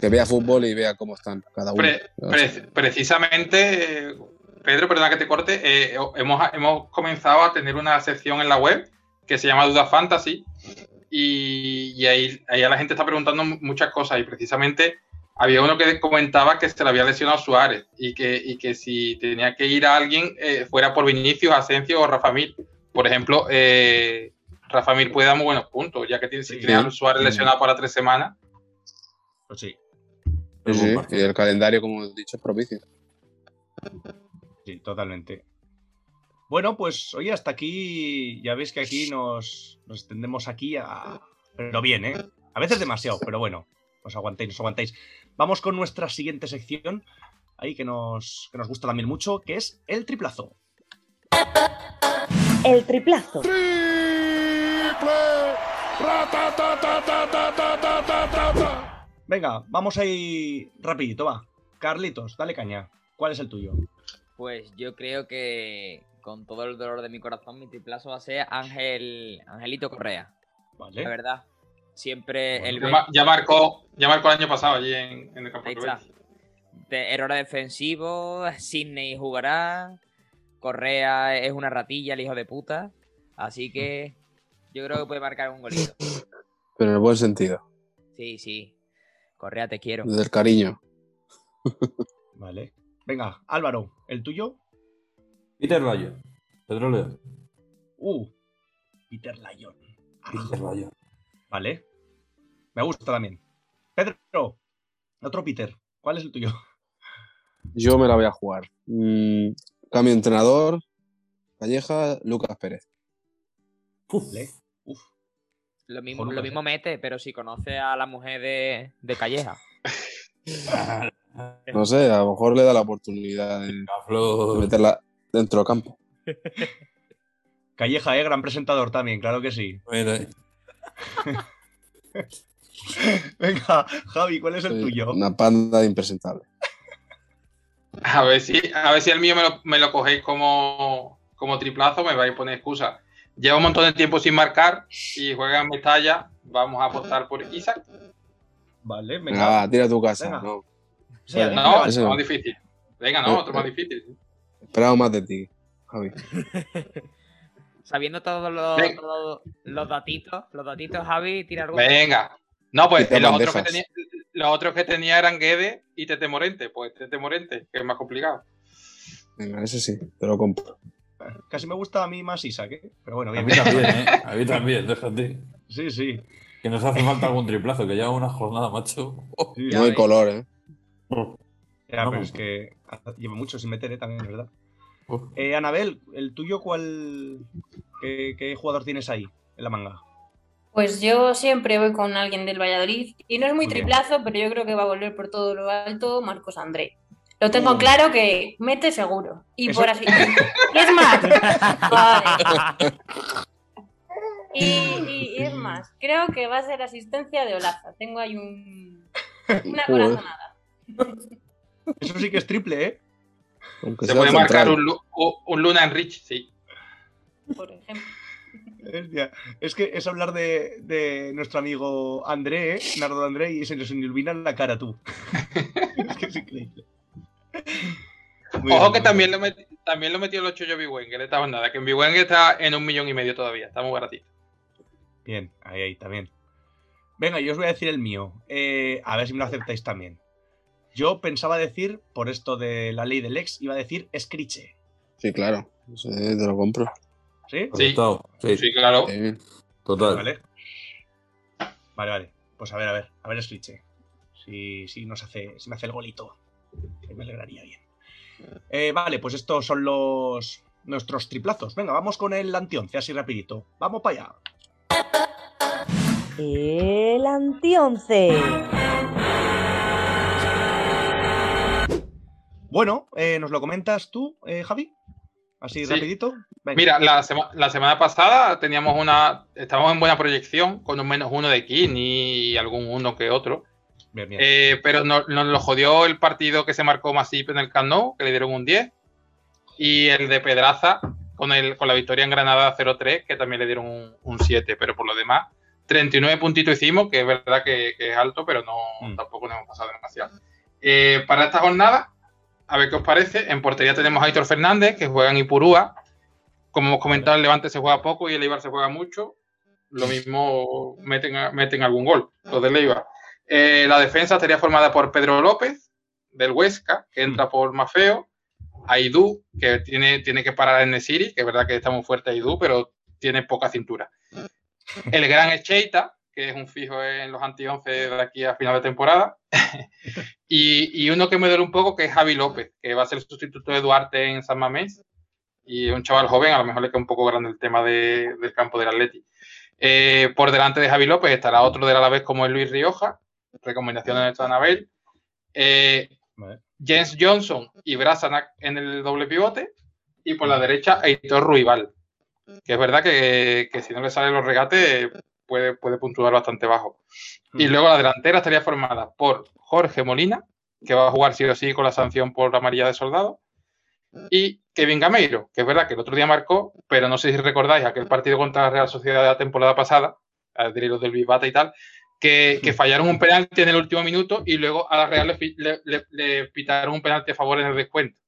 que vea fútbol y vea cómo están cada uno. Pre- pre- precisamente, Pedro, perdona que te corte, eh, hemos, hemos comenzado a tener una sección en la web que se llama Duda Fantasy y, y ahí, ahí a la gente está preguntando mu- muchas cosas y precisamente había uno que comentaba que se le había lesionado Suárez y que, y que si tenía que ir a alguien eh, fuera por Vinicius, Asensio o Rafa Mir. Por ejemplo, eh, Rafa Mir puede dar muy buenos puntos, ya que tiene, si Sí. tiene a Suárez Sí. lesionado para tres semanas. Pues sí, Sí, sí, y el calendario, como he dicho, es propicio. sí, totalmente. Bueno, pues oye, hasta aquí, ya veis que aquí nos, nos extendemos aquí a... Pero bien, ¿eh? A veces demasiado, pero bueno, os aguantéis, os aguantáis. Vamos con nuestra siguiente sección, ahí que nos, que nos gusta también mucho, que es el triplazo. El triplazo. Venga, vamos ahí rapidito, va. Carlitos, dale caña. ¿Cuál es el tuyo? Pues yo creo que con todo el dolor de mi corazón, mi triplazo va a ser Ángel Angelito Correa. Vale. La verdad. Siempre el Ya, ya marcó, ya marcó el año pasado allí en, en el campo Ahí de errores defensivos, Sidney jugará, Correa es una ratilla, el hijo de puta. Así que yo creo que puede marcar un golito. Pero en el buen sentido, Sí, sí. Correa, te quiero. desde el cariño. Vale. Venga, Álvaro, ¿el tuyo? Peter Rayo, Pedro León, Uh, Peter Lyon. Peter Rayo. Vale. Me gusta también. Pedro, otro Peter. ¿Cuál es el tuyo? Yo me la voy a jugar. Mm, cambio entrenador. Calleja, Lucas Pérez. Vale. Uf. Lo mismo, lo mismo mete, pero si conoce a la mujer de, de Calleja. No sé, a lo mejor le da la oportunidad de, de meterla dentro del campo. Calleja, eh, gran presentador también, claro que sí. Mira, Venga, Javi, ¿cuál es el Soy tuyo? Una panda de impresentable. A ver si, a ver si el mío me lo, me lo cogéis como, como triplazo, me vais a poner excusa. Lleva un montón de tiempo sin marcar y juega en Mestalla. Vamos a apostar por Isaac. Vale, Venga, venga. va, tira a tu casa. Venga. No, Sí, No, no. más difícil. Venga, no, otro más difícil. esperamos más de ti, Javi. Sabiendo todos los, todos los datitos, los datitos, Javi, tira algo. Venga. No, pues Quita los otros, que tenía, los otros que tenía eran Guede y Tete Morente. Pues Tete Morente, que es más complicado. Venga, ese sí, te lo compro. Casi me gusta a mí más Isaac, ¿eh? Pero bueno, A bien. mí también, ¿eh? A mí también, déjate. Sí, sí. Que nos hace falta algún triplazo, que lleva una jornada, macho. Oh, sí. No hay ves. color, ¿eh? Ya, No, pero no. es que lleva mucho sin meter, ¿eh? También, es verdad. Eh, Anabel, ¿el tuyo cuál... ¿Qué, qué jugador tienes ahí en la manga? Pues yo siempre voy con alguien del Valladolid y no es muy Muy bien. triplazo, pero yo creo que va a volver por todo lo alto Marcos André. Lo tengo Uh. claro que mete seguro. Y Eso- por así. Y es más. Vale. Y, y- y es más, creo que va a ser asistencia de Olaza. Tengo ahí un, una corazonada. Eso sí que es triple, ¿eh? Aunque Se sea puede marcar un, un- un Luna Enrich, sí. Por ejemplo. Hostia, Es que es hablar de, de nuestro amigo André, ¿eh? Nardo André, y se nos ilumina la cara tú. es que es increíble. Muy Ojo bien, que también lo, met- también lo metió el 8 yo Biwen, que le estaba nada, que en Biwen está en un millón y medio todavía, está muy baratito. Bien, ahí, ahí, también. Venga, yo os voy a decir el mío. Eh, a ver si me lo aceptáis también. Yo pensaba decir, por esto de la ley del ex, iba a decir Escriche. Sí, claro. Te lo compro. ¿Sí? Sí. Sí, sí, claro. Sí. total. Vale. Vale, vale. Pues a ver, a ver. A ver, Escriche. Si, si nos hace, si me hace el golito. Que me alegraría bien. Eh, vale, pues estos son los nuestros triplazos. Venga, vamos con el antionce, así rapidito. Vamos para allá. El antionce. Bueno, eh, ¿nos lo comentas tú, eh, Javi? Así Sí. rapidito. Venga. Mira, la, sema- la semana pasada teníamos una. Estábamos en buena proyección con un menos uno de Kini y algún uno que otro. Bien, bien. Eh, pero no- nos lo jodió el partido que se marcó Masip en el Camp Nou, que le dieron un 10. Y el de Pedraza con, el, con la victoria en Granada 0-3, que también le dieron un, un 7. Pero por lo demás, 39 puntitos hicimos, que es verdad que, que es alto, pero no Mm. tampoco nos hemos pasado demasiado. Eh, para esta jornada, a ver qué os parece. En portería tenemos a Aitor Fernández, que juega en Ipurúa. Como hemos comentado, el Levante se juega poco y el Eibar se juega mucho. Lo mismo meten, meten algún gol, los del Eibar. Eh, la defensa estaría formada por Pedro López, del Huesca, que entra por Mafeo. Aidú, que tiene, tiene que parar en Nesiri, que es verdad que está muy fuerte Aidú, pero tiene poca cintura. El gran Echeita, que es un fijo en los anti-11 de aquí a final de temporada. y, y uno que me duele un poco, que es Javi López, que va a ser el sustituto de Duarte en San Mamés. Y un chaval joven, a lo mejor le queda un poco grande el tema de- del campo del Atleti. Eh, por delante de Javi López estará otro del Alavés como es Luis Rioja, recomendación de nuestra Anabel. Eh, Vale. James Johnson y Brasanac en el doble pivote. Y por la derecha, Heitor Ruibal. Que es verdad que, que si no le salen los regates, puede, puede puntuar bastante bajo. Y Mm. luego la delantera estaría formada por Jorge Molina, que va a jugar sí o sí con la sanción por la amarilla de soldado. Y Kevin Gameiro, que es verdad que el otro día marcó, pero no sé si recordáis aquel partido contra la Real Sociedad de la temporada pasada, a decir los del Bibata y tal, que, que fallaron un penalti en el último minuto y luego a la Real le, le- le- le pitaron un penalti a favor en el descuento.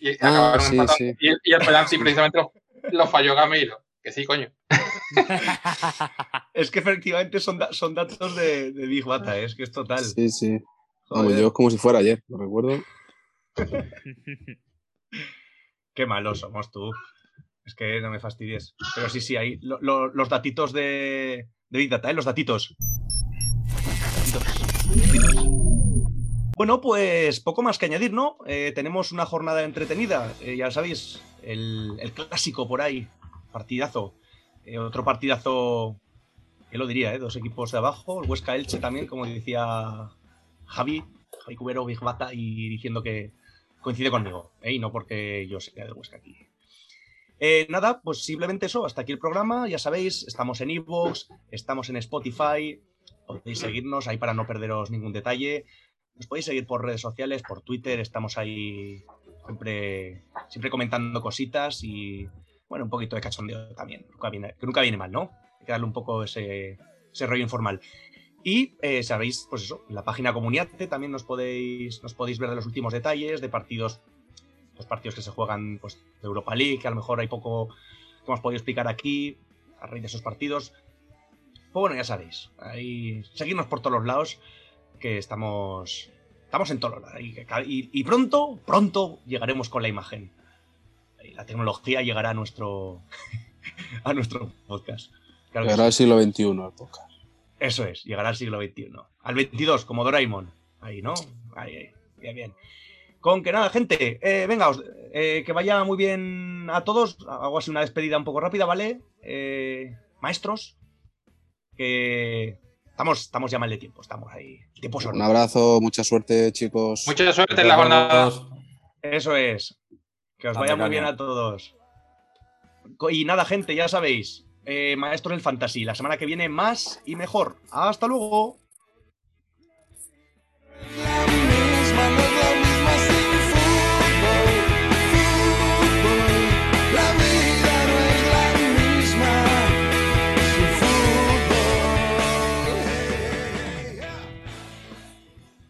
Y Ah, acabaron sí, sí. Y, y el penalti precisamente lo, lo falló Gameiro. Que sí, coño. Es que efectivamente son, da- son datos de, de Big Bata, ¿eh? es que es total. Sí, sí. Vamos, yo es como si fuera ayer, lo recuerdo. Qué malos somos tú. Es que no me fastidies. Pero sí, sí, ahí lo- lo- los datitos de, de Big Data, ¿eh? Los datitos. Datitos. Bueno, pues poco más que añadir, ¿no? Eh, tenemos una jornada entretenida, eh, ya sabéis, el, el clásico por ahí, partidazo. Eh, otro partidazo, ¿qué lo diría? Eh? Dos equipos de abajo, el Huesca Elche también, como decía Javi, Javi Cubero, Big Bata, y diciendo que coincide conmigo, ¿eh? y no porque yo sea del Huesca aquí. Nada, pues simplemente eso, hasta aquí el programa, ya sabéis, estamos en Evox, estamos en Spotify, podéis seguirnos ahí para no perderos ningún detalle. Nos podéis seguir por redes sociales, por Twitter, estamos ahí siempre, siempre comentando cositas y, bueno, un poquito de cachondeo también, nunca viene- que nunca viene mal, ¿no? Hay que darle un poco ese, ese rollo informal. Y eh, sabéis, pues eso, en la página Comuniate también nos podéis, nos podéis ver de los últimos detalles de partidos, los partidos que se juegan pues, de Europa League, que a lo mejor hay poco que hemos podido explicar aquí a raíz de esos partidos. Pues bueno, ya sabéis, ahí seguidnos por todos los lados, que estamos, estamos en todos lados. Y, y- y pronto, pronto llegaremos con la imagen. La tecnología llegará a nuestro, a nuestro podcast. Claro Llegará sí. al siglo XXI el podcast. Eso es, llegará al siglo XXI. Al 22, como Doraemon. Ahí, ¿no? Ahí, ahí. Bien, bien. Con que nada, gente, eh, venga, os- eh, que vaya muy bien a todos. Hago así una despedida un poco rápida, ¿vale? Eh, maestros, que estamos, estamos ya mal de tiempo, estamos ahí. Tiempo Un abrazo, mucha suerte, chicos. Mucha suerte en la jornada. Eso es. Que os vaya muy bien a todos. Y nada, gente, ya sabéis. eh, maestros del Fantasy. La semana que viene más y mejor. Hasta luego.